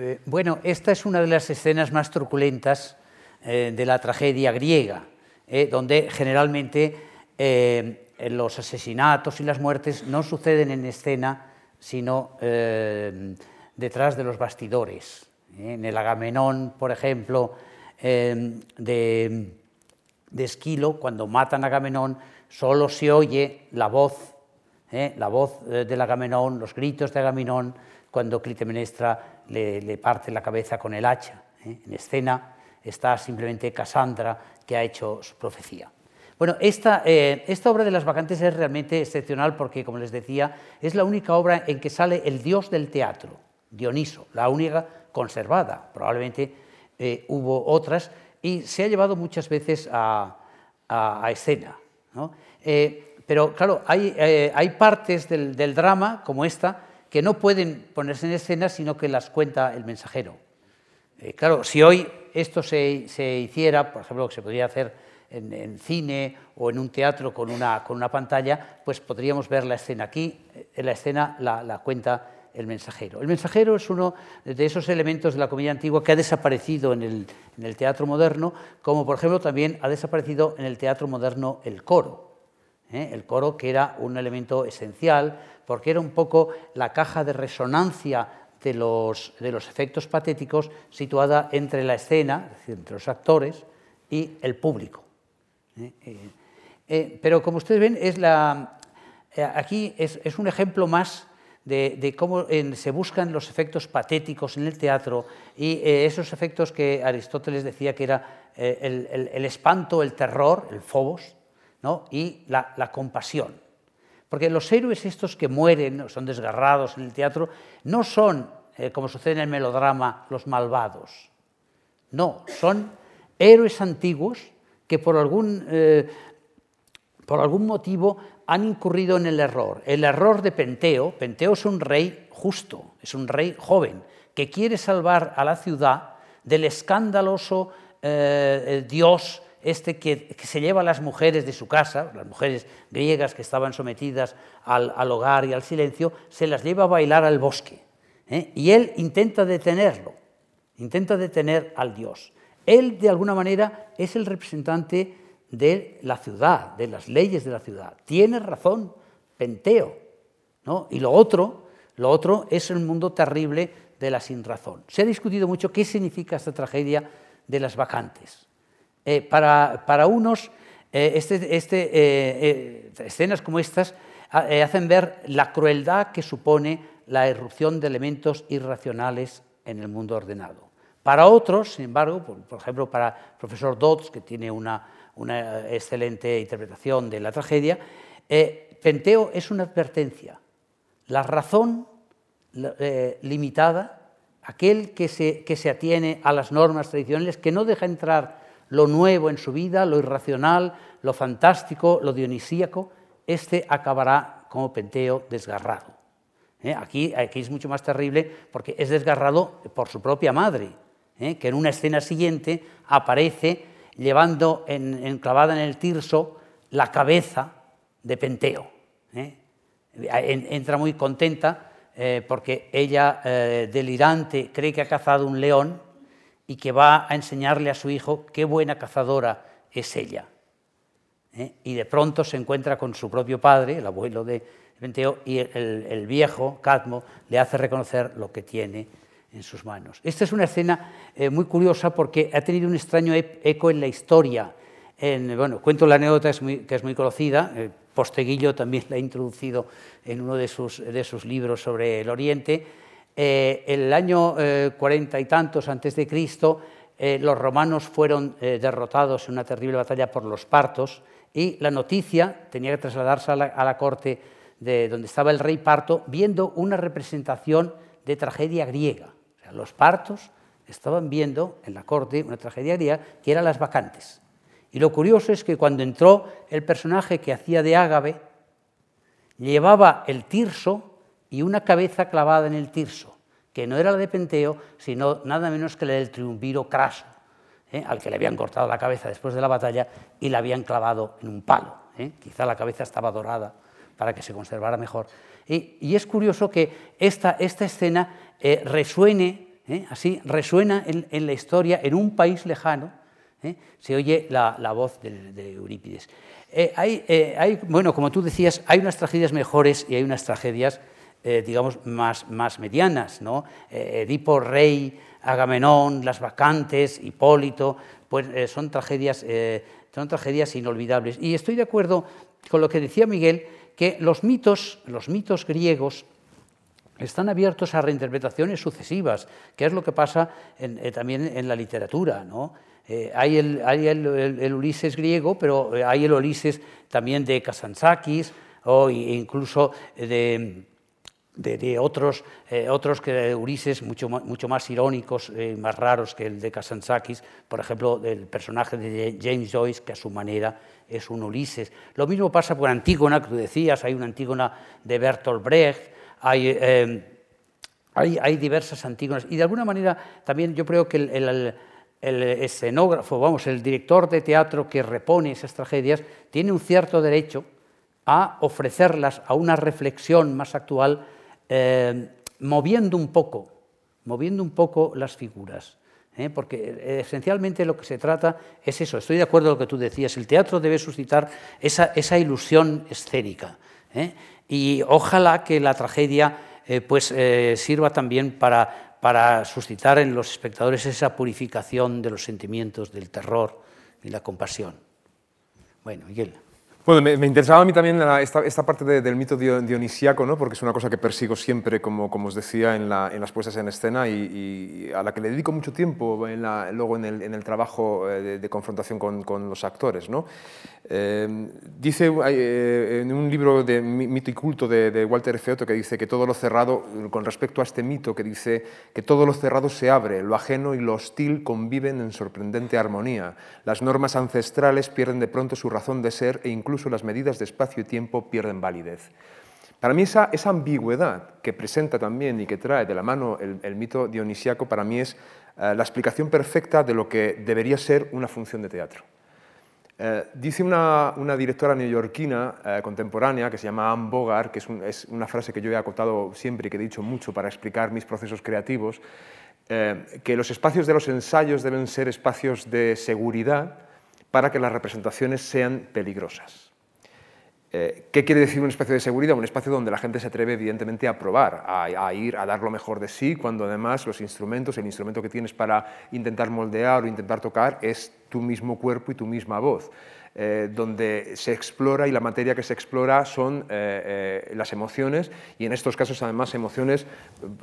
Eh, bueno, esta es una de las escenas más truculentas eh, de la tragedia griega, eh, donde generalmente los asesinatos y las muertes no suceden en escena, sino detrás de los bastidores. En el Agamenón, por ejemplo, de, de, Esquilo, cuando matan a Agamenón, solo se oye la voz, la voz del Agamenón, los gritos de Agamenón, cuando Clitemnestra le, parte la cabeza con el hacha. ¿eh? En escena está simplemente Cassandra, que ha hecho su profecía. Bueno, esta, eh, esta, obra de las vacantes es realmente excepcional porque, como les decía, es la única obra en que sale el dios del teatro, Dioniso, la única conservada. Probablemente eh, hubo otras y se ha llevado muchas veces a, escena. pero claro, hay, hay partes del, del, drama, como esta, que no pueden ponerse en escena, sino que las cuenta el mensajero. Eh, claro, si hoy esto se, hiciera, por ejemplo, que se podría hacer en, cine o en un teatro con una, con una, pantalla, pues podríamos ver la escena aquí, en la escena la, cuenta el mensajero. El mensajero es uno de esos elementos de la comedia antigua que ha desaparecido en el, teatro moderno, como por ejemplo también ha desaparecido en el teatro moderno el coro. ¿eh? el coro que era un elemento esencial porque era un poco la caja de resonancia de los, de los efectos patéticos situada entre la escena, es decir, entre los actores y el público. ¿eh? Eh, pero como ustedes ven, es la, aquí es, es, un ejemplo más de, cómo se buscan los efectos patéticos en el teatro y esos efectos que Aristóteles decía que era el, el, el, espanto, el terror, el phobos, y la, compasión. Porque los héroes estos que mueren, son desgarrados en el teatro, no son, eh, como sucede en el melodrama, los malvados. No, son héroes antiguos que por algún, eh, por algún motivo han incurrido en el error. El error de Penteo, Penteo es un rey justo, es un rey joven, que quiere salvar a la ciudad del escandaloso eh, dios este que, se lleva a las mujeres de su casa, las mujeres griegas que estaban sometidas al, hogar y al silencio, se las lleva a bailar al bosque. ¿eh? Y él intenta detenerlo, intenta detener al dios. Él, de alguna manera, es el representante de la ciudad, de las leyes de la ciudad. Tiene razón Penteo. ¿no? Y lo otro, lo otro es el mundo terrible de la sinrazón. Se ha discutido mucho qué significa esta tragedia de las vacantes. Eh, para, unos, eh, este, este, eh, escenas como estas hacen ver la crueldad que supone la irrupción de elementos irracionales en el mundo ordenado. Para otros, sin embargo, por, ejemplo, para el profesor Dodds, que tiene una, excelente interpretación de la tragedia, Penteo es una advertencia. La razón limitada, aquel que se, que se atiene a las normas tradicionales, que no deja entrar lo nuevo en su vida, lo irracional, lo fantástico, lo dionisíaco, este acabará como Penteo desgarrado. ¿eh? Aquí, aquí, es mucho más terrible porque es desgarrado por su propia madre, ¿eh? que en una escena siguiente aparece llevando enclavada en el tirso la cabeza de Penteo. ¿eh? Entra muy contenta porque ella, delirante, cree que ha cazado un león y que va a enseñarle a su hijo qué buena cazadora es ella. ¿eh? Y de pronto se encuentra con su propio padre, el abuelo de Penteo, y el, viejo, Cadmo, le hace reconocer lo que tiene en sus manos. Esta es una escena eh, muy curiosa porque ha tenido un extraño eco en la historia. En, bueno, cuento la anécdota que es muy conocida, eh, Posteguillo también la ha introducido en uno de sus, de sus libros sobre el Oriente, eh, el año eh, cuarenta y tantos antes de Cristo, los romanos fueron derrotados en una terrible batalla por los partos y la noticia tenía que trasladarse a la, corte de donde estaba el rey parto viendo una representación de tragedia griega. Los partos estaban viendo en la corte una tragedia que era las vacantes. Y lo curioso es que cuando entró el personaje que hacía de Ágave, llevaba el tirso y una cabeza clavada en el tirso, que no era la de Penteo, sino nada menos que la del triunviro Craso, ¿eh? al que le habían cortado la cabeza después de la batalla y la habían clavado en un palo. ¿eh? Quizá la cabeza estaba dorada para que se conservara mejor. Y, es curioso que esta, esta escena eh, resuene, así, resuena en la historia en un país lejano, ¿eh? se oye la, voz de, Eurípides. Eh, eh, hay, bueno, como tú decías, hay unas tragedias mejores y hay unas tragedias, digamos, más, más medianas. ¿no? Edipo, Rey, Agamenón, Las Vacantes, Hipólito, pues son, tragedias, son tragedias inolvidables. Y estoy de acuerdo con lo que decía Miguel, que los mitos, los mitos griegos están abiertos a reinterpretaciones sucesivas, que es lo que pasa también en la literatura. ¿no? Eh, hay, el, Ulises griego, pero eh, hay el Ulises también de Kazansakis o incluso de, otros, eh, otros que Ulises mucho, mucho más irónicos, más raros que el de Kazansakis, por ejemplo, el personaje de James Joyce, que a su manera es un Ulises. Lo mismo pasa con Antígona, que tú decías, hay una Antígona de Bertolt Brecht, hay, hay, diversas Antígonas, y de alguna manera también yo creo que el el escenógrafo, vamos, el director de teatro que repone esas tragedias, tiene un cierto derecho a ofrecerlas a una reflexión más actual, eh, moviendo un poco, moviendo un poco las figuras. ¿eh? Porque esencialmente lo que se trata es eso, estoy de acuerdo con lo que tú decías, el teatro debe suscitar esa, ilusión escénica. ¿eh? Y ojalá que la tragedia pues, sirva también para para suscitar en los espectadores esa purificación de los sentimientos del terror y la compasión. Bueno, Miguel. Bueno, me, interesaba a mí también esta, parte del mito dionisíaco, ¿no? porque es una cosa que persigo siempre, como, como os decía, en, las puestas en escena y, a la que le dedico mucho tiempo en luego en el, trabajo eh, de, confrontación con, los actores. ¿no? Eh, dice eh, en un libro de mito y culto de, Walter F. Otto que dice que todo lo cerrado, con respecto a este mito, que dice que todo lo cerrado se abre, lo ajeno y lo hostil conviven en sorprendente armonía. Las normas ancestrales pierden de pronto su razón de ser e incluso las medidas de espacio y tiempo pierden validez. Para mí esa, ambigüedad que presenta también y que trae de la mano el, mito dionisíaco, para mí es eh, la explicación perfecta de lo que debería ser una función de teatro. Eh, dice una, directora neoyorquina eh, contemporánea que se llama Anne Bogart, que es, una frase que yo he acotado siempre y que he dicho mucho para explicar mis procesos creativos, que los espacios de los ensayos deben ser espacios de seguridad para que las representaciones sean peligrosas. Eh, ¿Qué quiere decir un espacio de seguridad? Un espacio donde la gente se atreve evidentemente a probar, a, ir, a dar lo mejor de sí, cuando además los instrumentos, el instrumento que tienes para intentar moldear o intentar tocar es tu mismo cuerpo y tu misma voz. Eh, donde se explora y la materia que se explora son eh, eh, las emociones y en estos casos además emociones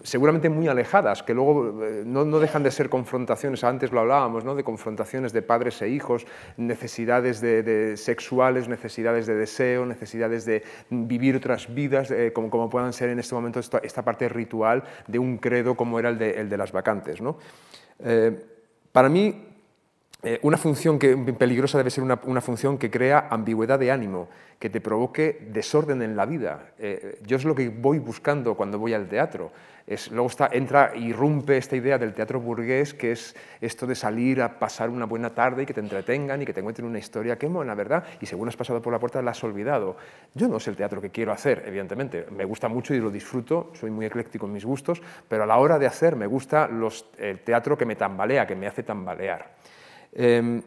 seguramente muy alejadas, que luego no, dejan de ser confrontaciones, antes lo hablábamos, ¿no? de confrontaciones de padres e hijos, necesidades de, sexuales, necesidades de deseo, necesidades de vivir otras vidas, como, como, puedan ser en este momento esta, esta, parte ritual de un credo como era el de, el de las vacantes. ¿no? para mí, eh, una función que, peligrosa debe ser una, función que crea ambigüedad de ánimo, que te provoque desorden en la vida. Eh, yo es lo que voy buscando cuando voy al teatro. Es, luego está, entra, irrumpe esta idea del teatro burgués, que es esto de salir a pasar una buena tarde y que te entretengan y que te encuentren una historia que la verdad, y según has pasado por la puerta la has olvidado. Yo no es el teatro que quiero hacer, evidentemente. Me gusta mucho y lo disfruto, soy muy ecléctico en mis gustos, pero a la hora de hacer me gusta los, el teatro que me tambalea, que me hace tambalear. Em,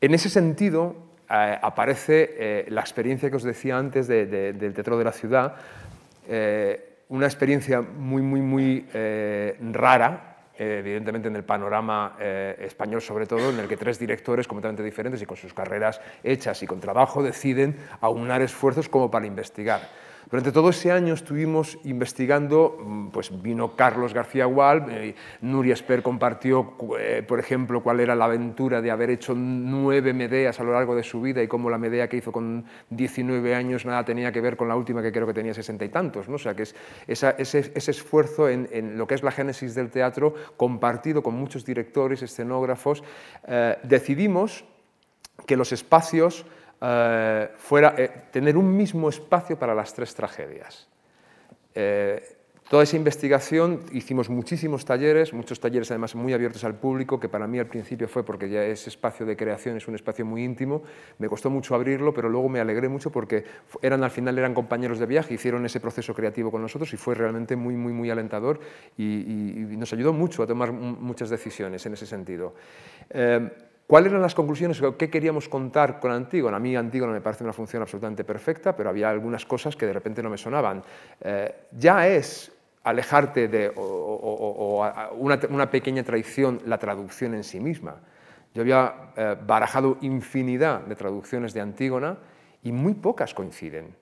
en ese sentido, eh, aparece eh, la experiencia que os decía antes del Teatro de la Ciudad, eh, una experiencia muy, muy, muy rara, evidentemente en el panorama español sobre todo, en el que tres directores completamente diferentes y con sus carreras hechas y con trabajo deciden aunar esfuerzos como para investigar. Durante todo ese año estuvimos investigando, mm, pues vino Carlos García Gual, eh, Nuria Esper compartió, eh, por ejemplo, cuál era la aventura de haber hecho nueve Medeas a lo largo de su vida y cómo la Medea que hizo con 19 años nada tenía que ver con la última que creo que tenía sesenta y tantos. ¿no? O sea, que es ese, esfuerzo en, lo que es la génesis del teatro compartido con muchos directores, escenógrafos, eh, decidimos que los espacios eh, fuera eh, tener un mismo espacio para las tres tragedias. Eh, toda esa investigación, hicimos muchísimos talleres, muchos talleres además muy abiertos al público, que para mí al principio fue porque ya ese espacio de creación es un espacio muy íntimo, me costó mucho abrirlo, pero luego me alegré mucho porque eran, al final eran compañeros de viaje, hicieron ese proceso creativo con nosotros y fue realmente muy, muy, muy alentador y, nos ayudó mucho a tomar muchas decisiones en ese sentido. ¿Cuáles eran las conclusiones? ¿Qué queríamos contar con Antígona? A mí Antígona me parece una función absolutamente perfecta, pero había algunas cosas que de repente no me sonaban. Eh, ya es alejarte de una, pequeña traición la traducción en sí misma. Yo había eh, barajado infinidad de traducciones de Antígona y muy pocas coinciden.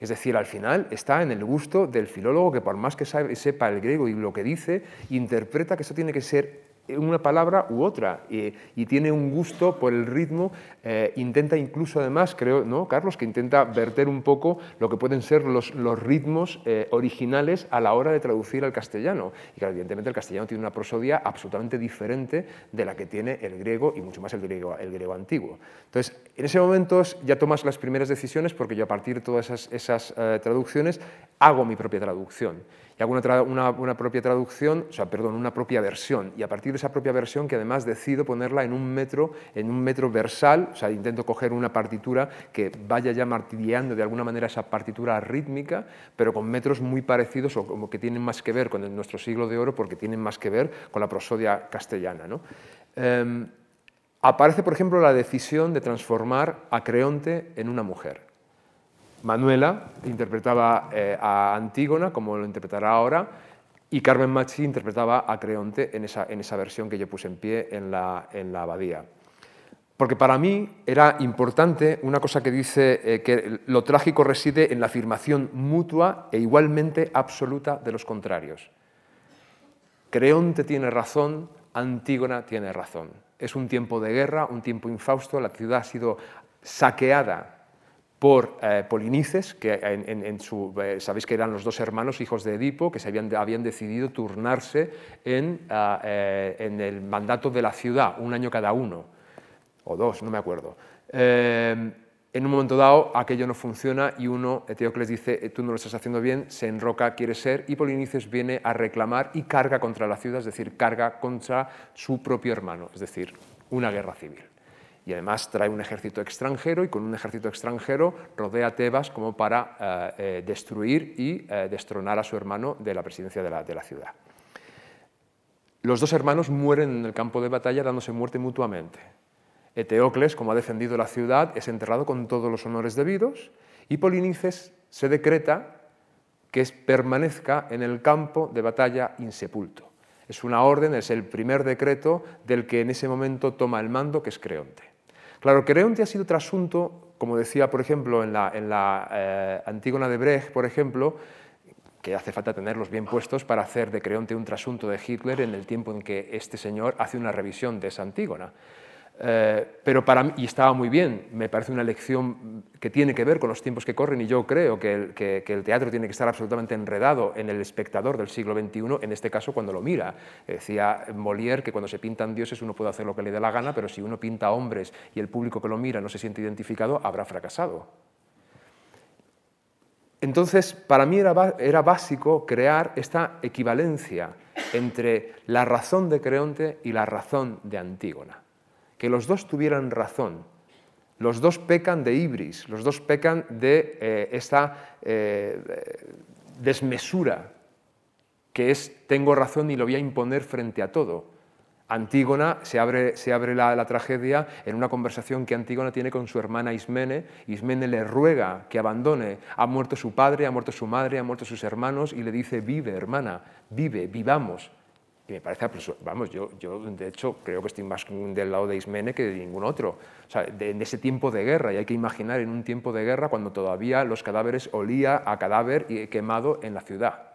Es decir, al final está en el gusto del filólogo que por más que sepa el griego y lo que dice, interpreta que eso tiene que ser una palabra u otra y, tiene un gusto por el ritmo, eh, intenta incluso además, creo, ¿no, Carlos, que intenta verter un poco lo que pueden ser los, los ritmos eh, originales a la hora de traducir al castellano. Y que evidentemente el castellano tiene una prosodia absolutamente diferente de la que tiene el griego y mucho más el griego, el griego antiguo. Entonces, en ese momento ya tomas las primeras decisiones porque yo a partir de todas esas, esas eh, traducciones hago mi propia traducción y hago una, propia traducción, o sea, perdón, una propia versión, y a partir de esa propia versión que además decido ponerla en un metro, en un metro versal, o sea, intento coger una partitura que vaya ya martilleando de alguna manera esa partitura rítmica, pero con metros muy parecidos o como que tienen más que ver con nuestro siglo de oro porque tienen más que ver con la prosodia castellana. ¿no? Em, aparece, por ejemplo, la decisión de transformar a Creonte en una mujer. Manuela interpretaba eh, a Antígona, como lo interpretará ahora, y Carmen Machi interpretaba a Creonte en esa, en esa versión que yo puse en pie en la, en la abadía. Porque para mí era importante una cosa que dice eh, que lo trágico reside en la afirmación mutua e igualmente absoluta de los contrarios. Creonte tiene razón, Antígona tiene razón. Es un tiempo de guerra, un tiempo infausto, la ciudad ha sido saqueada por eh, Polinices, que en, su, eh, sabéis que eran los dos hermanos hijos de Edipo, que se habían, habían decidido turnarse en, ah, eh, en, el mandato de la ciudad, un año cada uno, o dos, no me acuerdo. en un momento dado aquello no funciona y uno, Eteocles dice, tú no lo estás haciendo bien, se enroca, quiere ser, y Polinices viene a reclamar y carga contra la ciudad, es decir, carga contra su propio hermano, es decir, una guerra civil y además trae un ejército extranjero y con un ejército extranjero rodea Tebas como para eh, eh, destruir y eh, destronar a su hermano de la presidencia de la, de la, ciudad. Los dos hermanos mueren en el campo de batalla dándose muerte mutuamente. Eteocles, como ha defendido la ciudad, es enterrado con todos los honores debidos y Polinices se decreta que permanezca en el campo de batalla insepulto. Es una orden, es el primer decreto del que en ese momento toma el mando, que es Creonte. Claro, Creonte ha sido trasunto, como decía, por ejemplo, en la, en la eh, Antígona de Brecht, por ejemplo, que hace falta tenerlos bien puestos para hacer de Creonte un trasunto de Hitler en el tiempo en que este señor hace una revisión de esa Antígona. Eh, pero para mí, y estaba muy bien, me parece una lección que tiene que ver con los tiempos que corren y yo creo que el, teatro tiene que estar absolutamente enredado en el espectador del siglo XXI, en este caso cuando lo mira. Decía Molière que cuando se pintan dioses uno puede hacer lo que le dé la gana, pero si uno pinta hombres y el público que lo mira no se siente identificado, habrá fracasado. Entonces, para mí era, era básico crear esta equivalencia entre la razón de Creonte y la razón de Antígona que los dos tuvieran razón. Los dos pecan de ibris, los dos pecan de eh, esta eh, desmesura, que es tengo razón y lo voy a imponer frente a todo. Antígona se abre, se abre la, la, tragedia en una conversación que Antígona tiene con su hermana Ismene. Ismene le ruega que abandone. Ha muerto su padre, ha muerto su madre, ha muerto sus hermanos y le dice, vive hermana, vive, vivamos. Y me parece, vamos, yo, yo de hecho creo que estoy más del lado de Ismene que de ningún otro. O sea, de, ese tiempo de guerra, y hay que imaginar en un tiempo de guerra cuando todavía los cadáveres olía a cadáver y quemado en la ciudad.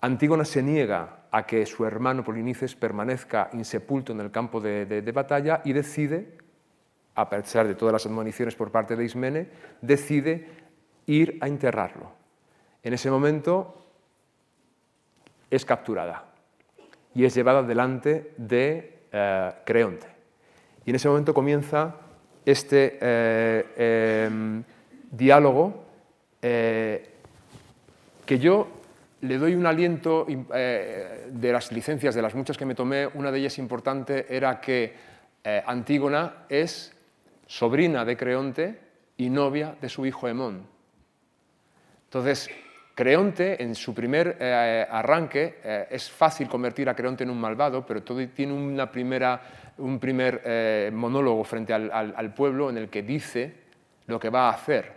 Antígona se niega a que su hermano Polinices permanezca insepulto en el campo de, de batalla y decide, a pesar de todas las admoniciones por parte de Ismene, decide ir a enterrarlo. En ese momento es capturada y es llevada delante de eh, Creonte. Y en ese momento comienza este eh, em, diálogo eh, que yo le doy un aliento de las licencias, de las muchas que me tomé, una de ellas importante era que Antígona es sobrina de Creonte y novia de su hijo Hemón. Entonces, Creonte, en su primer eh, arranque, eh, es fácil convertir a Creonte en un malvado, pero tiene una primera, un primer eh, monólogo frente al, pueblo en el que dice lo que va a hacer.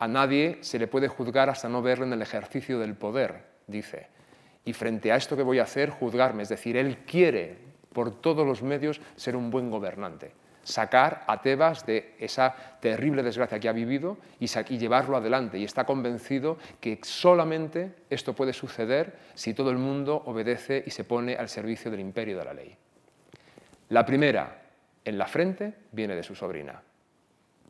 A nadie se le puede juzgar hasta no verlo en el ejercicio del poder, dice. Y frente a esto que voy a hacer, juzgarme. Es decir, él quiere, por todos los medios, ser un buen gobernante sacar a Tebas de esa terrible desgracia que ha vivido y, llevarlo adelante. Y está convencido que solamente esto puede suceder si todo el mundo obedece y se pone al servicio del imperio de la ley. La primera, en la frente, viene de su sobrina.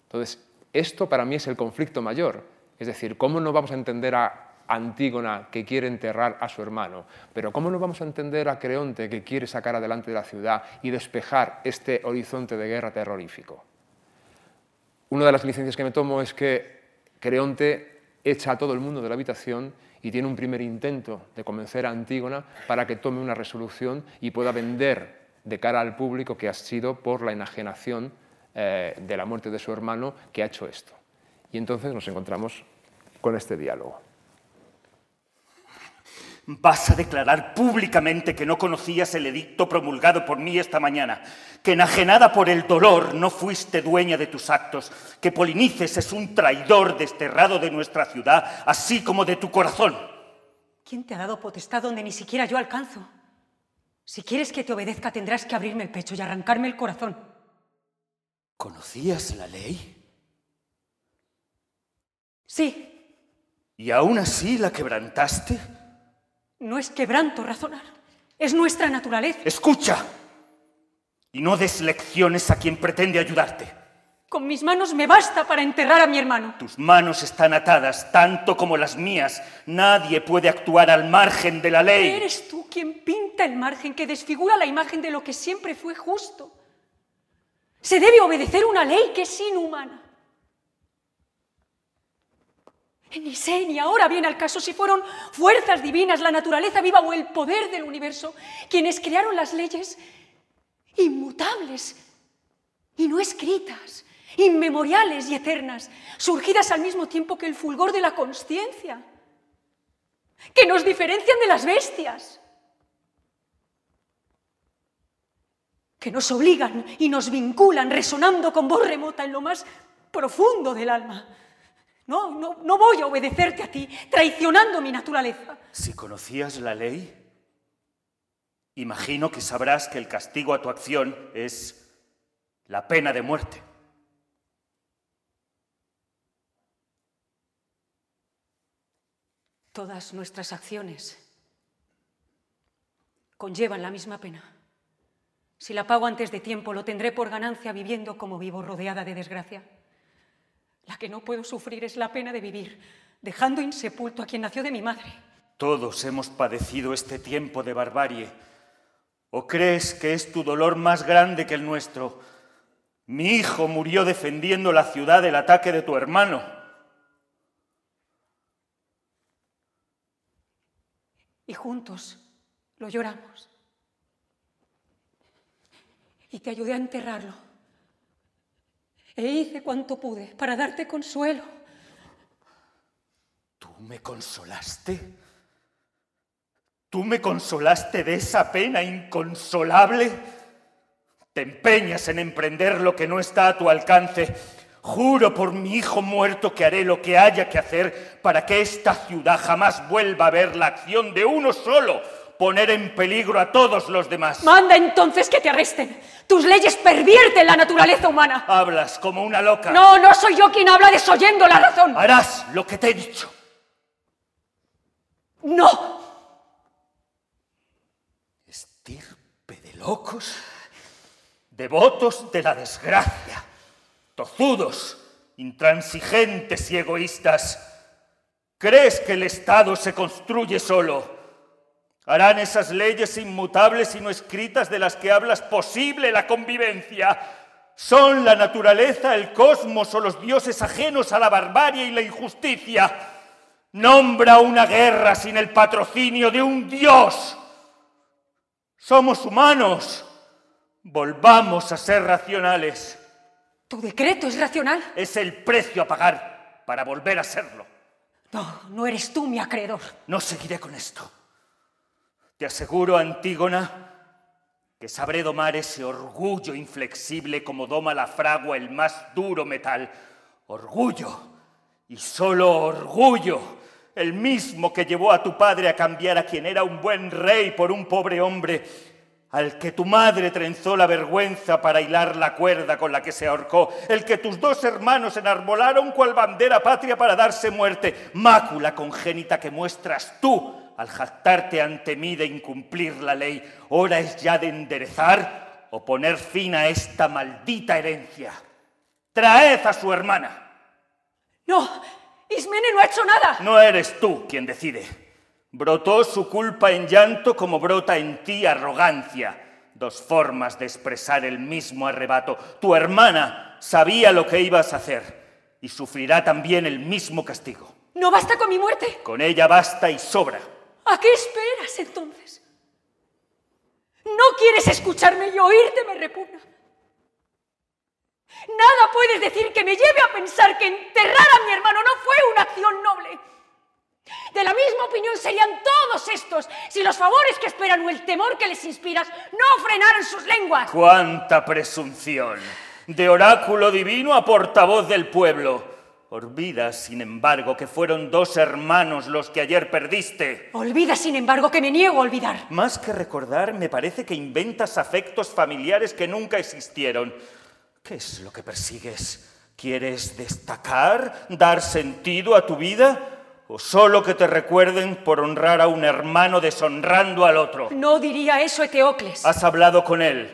Entonces, esto para mí es el conflicto mayor. Es decir, ¿cómo no vamos a entender a Antígona que quiere enterrar a su hermano. Pero ¿cómo no vamos a entender a Creonte que quiere sacar adelante de la ciudad y despejar este horizonte de guerra terrorífico? Una de las licencias que me tomo es que Creonte echa a todo el mundo de la habitación y tiene un primer intento de convencer a Antígona para que tome una resolución y pueda vender de cara al público que ha sido por la enajenación eh, de la muerte de su hermano que ha hecho esto. Y entonces nos encontramos con este diálogo. Vas a declarar públicamente que no conocías el edicto promulgado por mí esta mañana, que enajenada por el dolor no fuiste dueña de tus actos, que Polinices es un traidor desterrado de nuestra ciudad, así como de tu corazón. ¿Quién te ha dado potestad donde ni siquiera yo alcanzo? Si quieres que te obedezca tendrás que abrirme el pecho y arrancarme el corazón. ¿Conocías la ley? Sí. ¿Y aún así la quebrantaste? No es quebranto razonar, es nuestra naturaleza. Escucha y no des lecciones a quien pretende ayudarte. Con mis manos me basta para enterrar a mi hermano. Tus manos están atadas, tanto como las mías. Nadie puede actuar al margen de la ley. Eres tú quien pinta el margen que desfigura la imagen de lo que siempre fue justo. Se debe obedecer una ley que es inhumana. Ni sé ni ahora viene al caso si fueron fuerzas divinas, la naturaleza viva o el poder del universo quienes crearon las leyes inmutables y no escritas, inmemoriales y eternas, surgidas al mismo tiempo que el fulgor de la conciencia, que nos diferencian de las bestias, que nos obligan y nos vinculan resonando con voz remota en lo más profundo del alma. No, no, no voy a obedecerte a ti, traicionando mi naturaleza. Si conocías la ley, imagino que sabrás que el castigo a tu acción es la pena de muerte. Todas nuestras acciones conllevan la misma pena. Si la pago antes de tiempo, lo tendré por ganancia viviendo como vivo, rodeada de desgracia. La que no puedo sufrir es la pena de vivir, dejando insepulto a quien nació de mi madre. Todos hemos padecido este tiempo de barbarie. ¿O crees que es tu dolor más grande que el nuestro? Mi hijo murió defendiendo la ciudad del ataque de tu hermano. Y juntos lo lloramos. Y te ayudé a enterrarlo e hice cuanto pude para darte consuelo. ¿Tú me consolaste? ¿Tú me consolaste de esa pena inconsolable? Te empeñas en emprender lo que no está a tu alcance. Juro por mi hijo muerto que haré lo que haya que hacer para que esta ciudad jamás vuelva a ver la acción de uno solo, poner en peligro a todos los demás. Manda entonces que te arresten. Tus leyes pervierten la naturaleza humana. Hablas como una loca. No, no soy yo quien habla desoyendo la razón. Harás lo que te he dicho. No. Estirpe de locos, devotos de la desgracia, tozudos, intransigentes y egoístas. ¿Crees que el Estado se construye solo? ¿Harán esas leyes inmutables y no escritas de las que hablas posible la convivencia? ¿Son la naturaleza, el cosmos o los dioses ajenos a la barbarie y la injusticia? Nombra una guerra sin el patrocinio de un dios. Somos humanos. Volvamos a ser racionales. ¿Tu decreto es racional? Es el precio a pagar para volver a serlo. No, no eres tú mi acreedor. No seguiré con esto. Te aseguro, Antígona, que sabré domar ese orgullo inflexible como doma la fragua el más duro metal. Orgullo, y solo orgullo, el mismo que llevó a tu padre a cambiar a quien era un buen rey por un pobre hombre, al que tu madre trenzó la vergüenza para hilar la cuerda con la que se ahorcó, el que tus dos hermanos enarbolaron cual bandera patria para darse muerte, mácula congénita que muestras tú al jactarte ante mí de incumplir la ley, hora es ya de enderezar o poner fin a esta maldita herencia. Traed a su hermana. No, Ismene no ha hecho nada. No eres tú quien decide. Brotó su culpa en llanto como brota en ti arrogancia. Dos formas de expresar el mismo arrebato. Tu hermana sabía lo que ibas a hacer y sufrirá también el mismo castigo. ¿No basta con mi muerte? Con ella basta y sobra. ¿A qué esperas entonces? No quieres escucharme y oírte me repugna. Nada puedes decir que me lleve a pensar que enterrar a mi hermano no fue una acción noble. De la misma opinión serían todos estos si los favores que esperan o el temor que les inspiras no frenaran sus lenguas. ¡Cuánta presunción! De oráculo divino a portavoz del pueblo. Olvidas, sin embargo, que fueron dos hermanos los que ayer perdiste. Olvida, sin embargo, que me niego a olvidar. Más que recordar, me parece que inventas afectos familiares que nunca existieron. ¿Qué es lo que persigues? ¿Quieres destacar, dar sentido a tu vida? ¿O solo que te recuerden por honrar a un hermano deshonrando al otro? No diría eso, Eteocles. ¿Has hablado con él?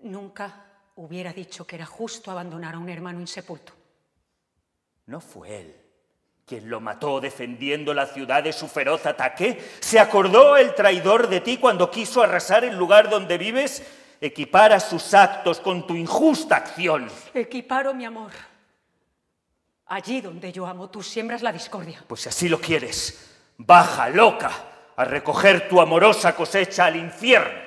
Nunca hubiera dicho que era justo abandonar a un hermano insepulto. ¿No fue él quien lo mató defendiendo la ciudad de su feroz ataque? ¿Se acordó el traidor de ti cuando quiso arrasar el lugar donde vives? Equipara sus actos con tu injusta acción. Equiparo mi amor. Allí donde yo amo, tú siembras la discordia. Pues si así lo quieres, baja loca a recoger tu amorosa cosecha al infierno.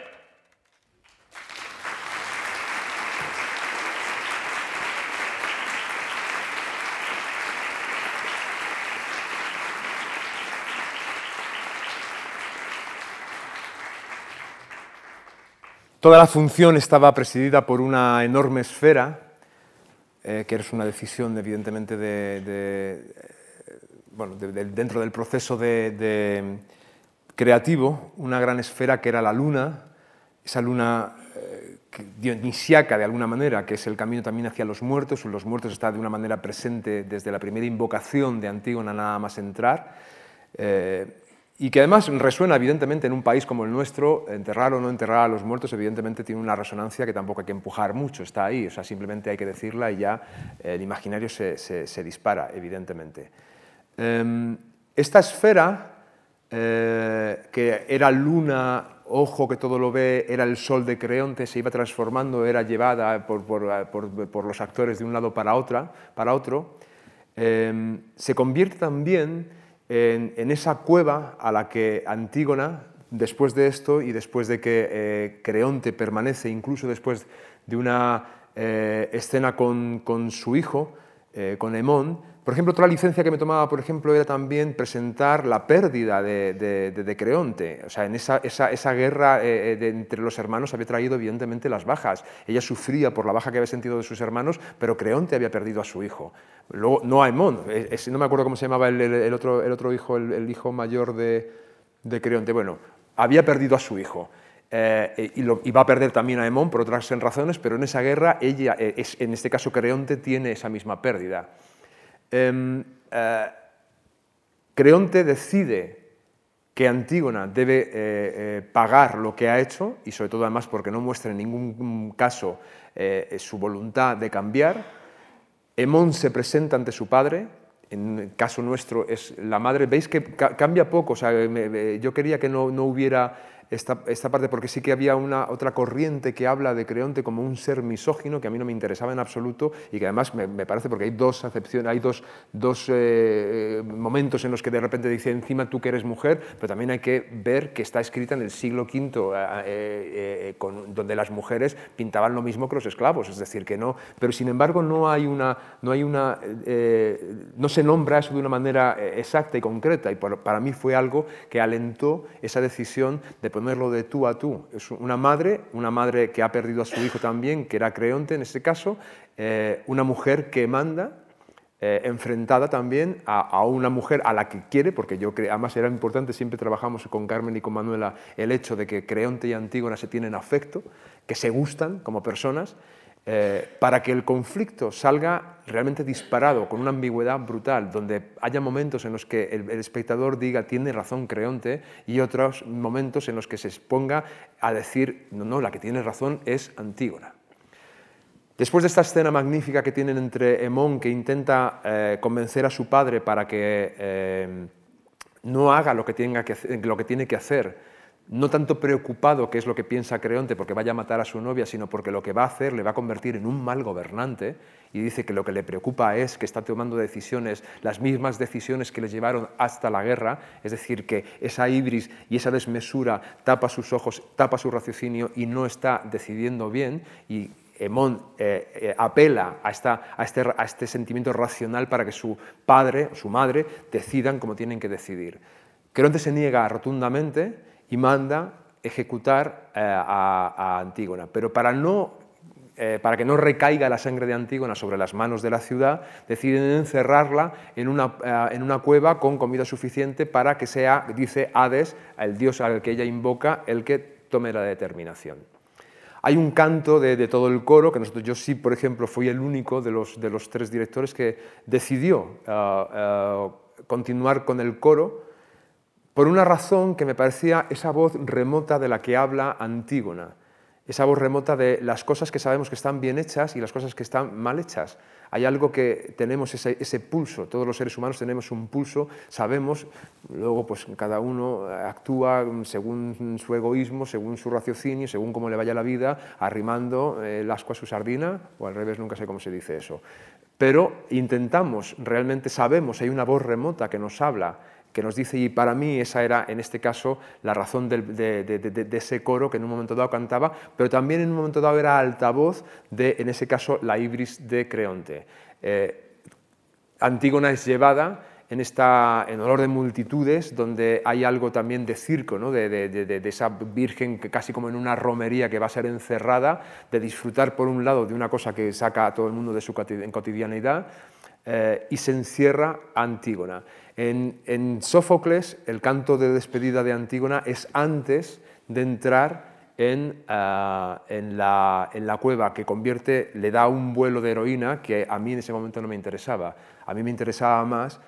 Toda la función estaba presidida por una enorme esfera, eh, que es una decisión evidentemente de, eh, bueno, de, dentro del proceso de, creativo, una gran esfera que era la luna, esa luna eh, dionisiaca de alguna manera, que es el camino también hacia los muertos, los muertos está de una manera presente desde la primera invocación de Antígona nada más entrar. Eh, y que además resuena evidentemente en un país como el nuestro, enterrar o no enterrar a los muertos evidentemente tiene una resonancia que tampoco hay que empujar mucho, está ahí, o sea, simplemente hay que decirla y ya el imaginario se, se, dispara, evidentemente. Em, esta esfera, eh, que era luna, ojo que todo lo ve, era el sol de Creonte, se iba transformando, era llevada por, por, por, los actores de un lado para, otra, para otro, em, se convierte también en, esa cueva a la que Antígona, después de esto y después de que eh, Creonte permanece, incluso después de una eh, escena con, su hijo, eh, con Hemón, por ejemplo, otra licencia que me tomaba, por ejemplo, era también presentar la pérdida de, Creonte. O sea, en esa, esa, guerra entre los hermanos había traído, evidentemente, las bajas. Ella sufría por la baja que había sentido de sus hermanos, pero Creonte había perdido a su hijo. Luego, no Aemón, no me acuerdo cómo se llamaba el, otro, el otro hijo, el, hijo mayor de, de Creonte? Bueno, había perdido a su hijo. Eh, y, lo, va a perder también a Hemón por otras razones, pero en esa guerra ella, eh, es, en este caso Creonte, tiene esa misma pérdida. Em, eh, Creonte decide que Antígona debe pagar lo que ha hecho, y sobre todo además porque no muestra en ningún caso su voluntad de cambiar. Hemón se presenta ante su padre, en el caso nuestro es la madre. Veis que cambia poco, o sea, yo quería que no, no hubiera esta, esta, parte, porque sí que había una otra corriente que habla de Creonte como un ser misógino, que a mí no me interesaba en absoluto, y que además me, parece, porque hay dos acepciones, hay dos, dos eh, momentos en los que de repente dice encima tú que eres mujer, pero también hay que ver que está escrita en el siglo V, eh, eh, donde las mujeres pintaban lo mismo que los esclavos, es decir, que no, pero sin embargo no hay una, no hay una, no se nombra eso de una manera exacta y concreta, y para mí fue algo que alentó esa decisión de ponerlo de tú a tú. Es una madre, una madre que ha perdido a su hijo también, que era creonte en este caso, eh, una mujer que manda, eh, enfrentada también a, una mujer a la que quiere, porque yo creo, además era importante, siempre trabajamos con Carmen y con Manuela el hecho de que Creonte y Antígona se tienen afecto, que se gustan como personas, eh, para que el conflicto salga realmente disparado, con una ambigüedad brutal, donde haya momentos en los que el, espectador diga tiene razón Creonte y otros momentos en los que se exponga a decir no, no, la que tiene razón es Antígona. Después de esta escena magnífica que tienen entre Hemón, que intenta eh, convencer a su padre para que eh, no haga lo que, tiene que hacer, no tanto preocupado qué es lo que piensa Creonte porque vaya a matar a su novia, sino porque lo que va a hacer le va a convertir en un mal gobernante y dice que lo que le preocupa es que está tomando decisiones, las mismas decisiones que le llevaron hasta la guerra, es decir, que esa ibris y esa desmesura tapa sus ojos, tapa su raciocinio y no está decidiendo bien y Hemón eh, eh, apela a, esta, a, este, a este sentimiento racional para que su padre o su madre decidan como tienen que decidir. Creonte se niega rotundamente y manda ejecutar eh, a, Antígona. Pero para, no, eh, para que no recaiga la sangre de Antígona sobre las manos de la ciudad, deciden encerrarla en una, eh, en una cueva con comida suficiente para que sea, dice Hades, el dios al que ella invoca, el que tome la determinación. Hay un canto de, todo el coro, que nosotros, yo sí, por ejemplo, fui el único de los, de los tres directores que decidió continuar con el coro, por una razón que me parecía esa voz remota de la que habla Antígona, esa voz remota de las cosas que sabemos que están bien hechas y las cosas que están mal hechas. Hay algo que tenemos ese, pulso, todos los seres humanos tenemos un pulso, sabemos, luego pues cada uno actúa según su egoísmo, según su raciocinio, según cómo le vaya la vida, arrimando el asco a su sardina, o al revés, nunca sé cómo se dice eso. Pero intentamos, realmente sabemos, hay una voz remota que nos habla, que nos dice, y para mí esa era en este caso la razón de, ese coro que en un momento dado cantaba, pero también en un momento dado era altavoz de, en ese caso, la ibris de Creonte. Eh, Antígona es llevada en, esta, en honor de multitudes, donde hay algo también de circo, ¿no? de, esa virgen que casi como en una romería que va a ser encerrada, de disfrutar por un lado de una cosa que saca a todo el mundo de su cotidianidad, eh, y se encierra Antígona. En, Sófocles, el canto de despedida de Antígona es antes de entrar ah, en, la, cueva, que convierte, le da un vuelo de heroína que a mí en ese momento no me interesaba. A mí me interesaba más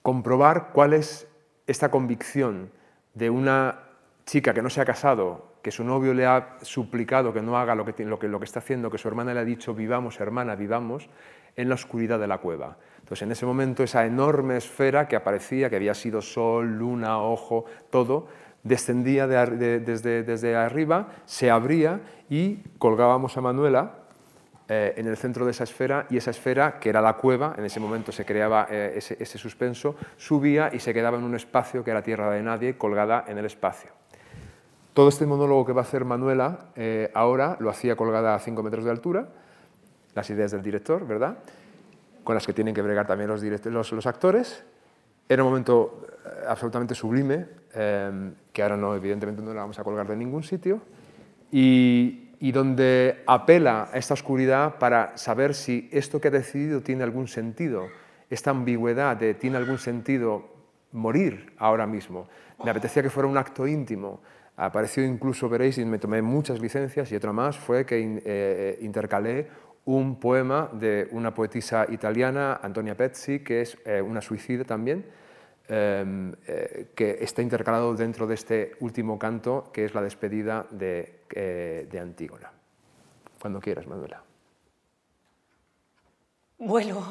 comprobar cuál es esta convicción de una chica que no se ha casado, que su novio le ha suplicado que no haga lo que, lo que está haciendo, que su hermana le ha dicho vivamos, hermana, vivamos, en la oscuridad de la cueva. Entonces, en ese momento, esa enorme esfera que aparecía, que había sido sol, luna, ojo, todo, descendía desde, desde, arriba, se abría y colgábamos a Manuela eh, en el centro de esa esfera y esa esfera, que era la cueva, en ese momento se creaba eh, ese, suspenso, subía y se quedaba en un espacio que era tierra de nadie, colgada en el espacio. Todo este monólogo que va a hacer Manuela eh, ahora lo hacía colgada a 5 metros de altura, las ideas del director, ¿verdad? Con las que tienen que bregar también los, los, los actores. Era un momento eh, absolutamente sublime, em, que ahora no, evidentemente no la vamos a colgar de ningún sitio, y, y, donde apela a esta oscuridad para saber si esto que ha decidido tiene algún sentido, esta ambigüedad de tiene algún sentido morir ahora mismo. Me apetecía que fuera un acto íntimo. Apareció incluso, veréis, y me tomé muchas licencias y otra más, fue que eh, intercalé un poema de una poetisa italiana, Antonia Pezzi, que es eh, una suicida también, em, eh, que está intercalado dentro de este último canto, que es la despedida de, de Antígona. Cuando quieras, Manuela. Vuelo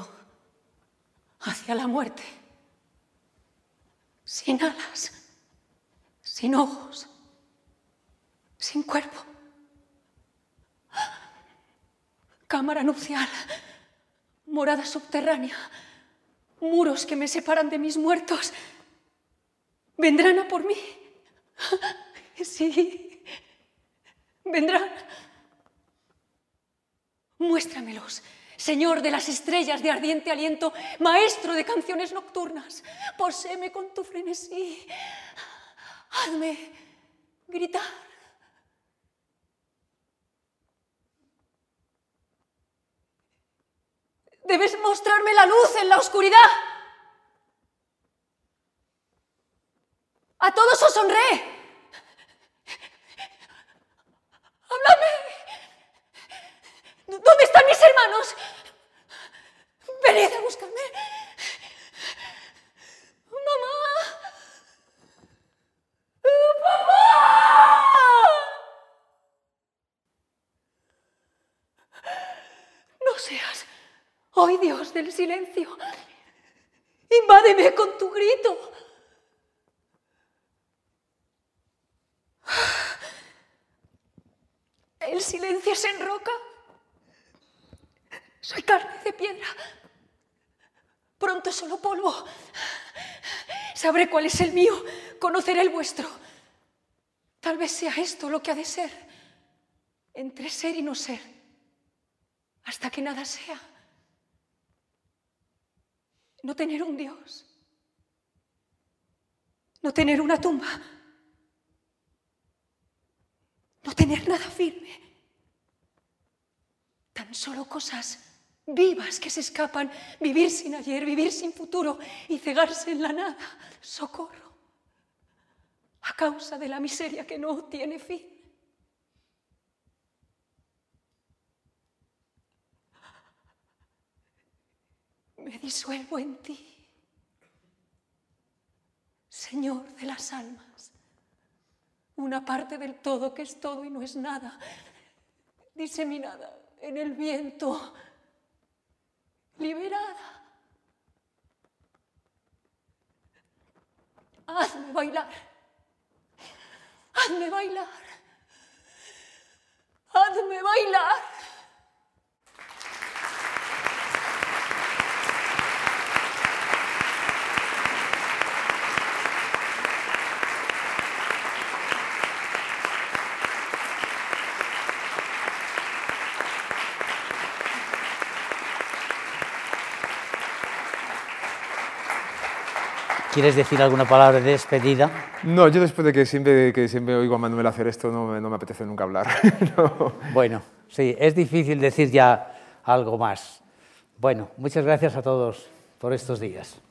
hacia la muerte, sin alas, sin ojos, sin cuerpo. Cámara nupcial, morada subterránea, muros que me separan de mis muertos. ¿Vendrán a por mí? Sí, vendrán. Muéstramelos Señor de las estrellas de ardiente aliento, maestro de canciones nocturnas, poséme con tu frenesí, hazme gritar. Debes mostrarme la luz en la oscuridad. A todos os honré. ¿Dónde están mis hermanos? Venid a buscarme. Mamá. ¡Papá! No seas hoy Dios del silencio. Invádeme con tu grito. El silencio se enroca. Soy carne de piedra. Pronto solo polvo. Sabré cuál es el mío, conoceré el vuestro. Tal vez sea esto lo que ha de ser, entre ser y no ser, hasta que nada sea. No tener un Dios, no tener una tumba, no tener nada firme, tan solo cosas vivas que se escapan, vivir sin ayer, vivir sin futuro y cegarse en la nada. Socorro, a causa de la miseria que no tiene fin. Me disuelvo en ti, Señor de las almas, una parte del todo que es todo y no es nada, diseminada en el viento liberada. Hazme bailar. Hazme bailar. Hazme bailar. ¿Quieres decir alguna palabra de despedida? No, yo después de que siempre, que siempre oigo a Manuel hacer esto, no, no me apetece nunca hablar. Bueno, sí, es difícil decir ya algo más. Bueno, muchas gracias a todos por estos días.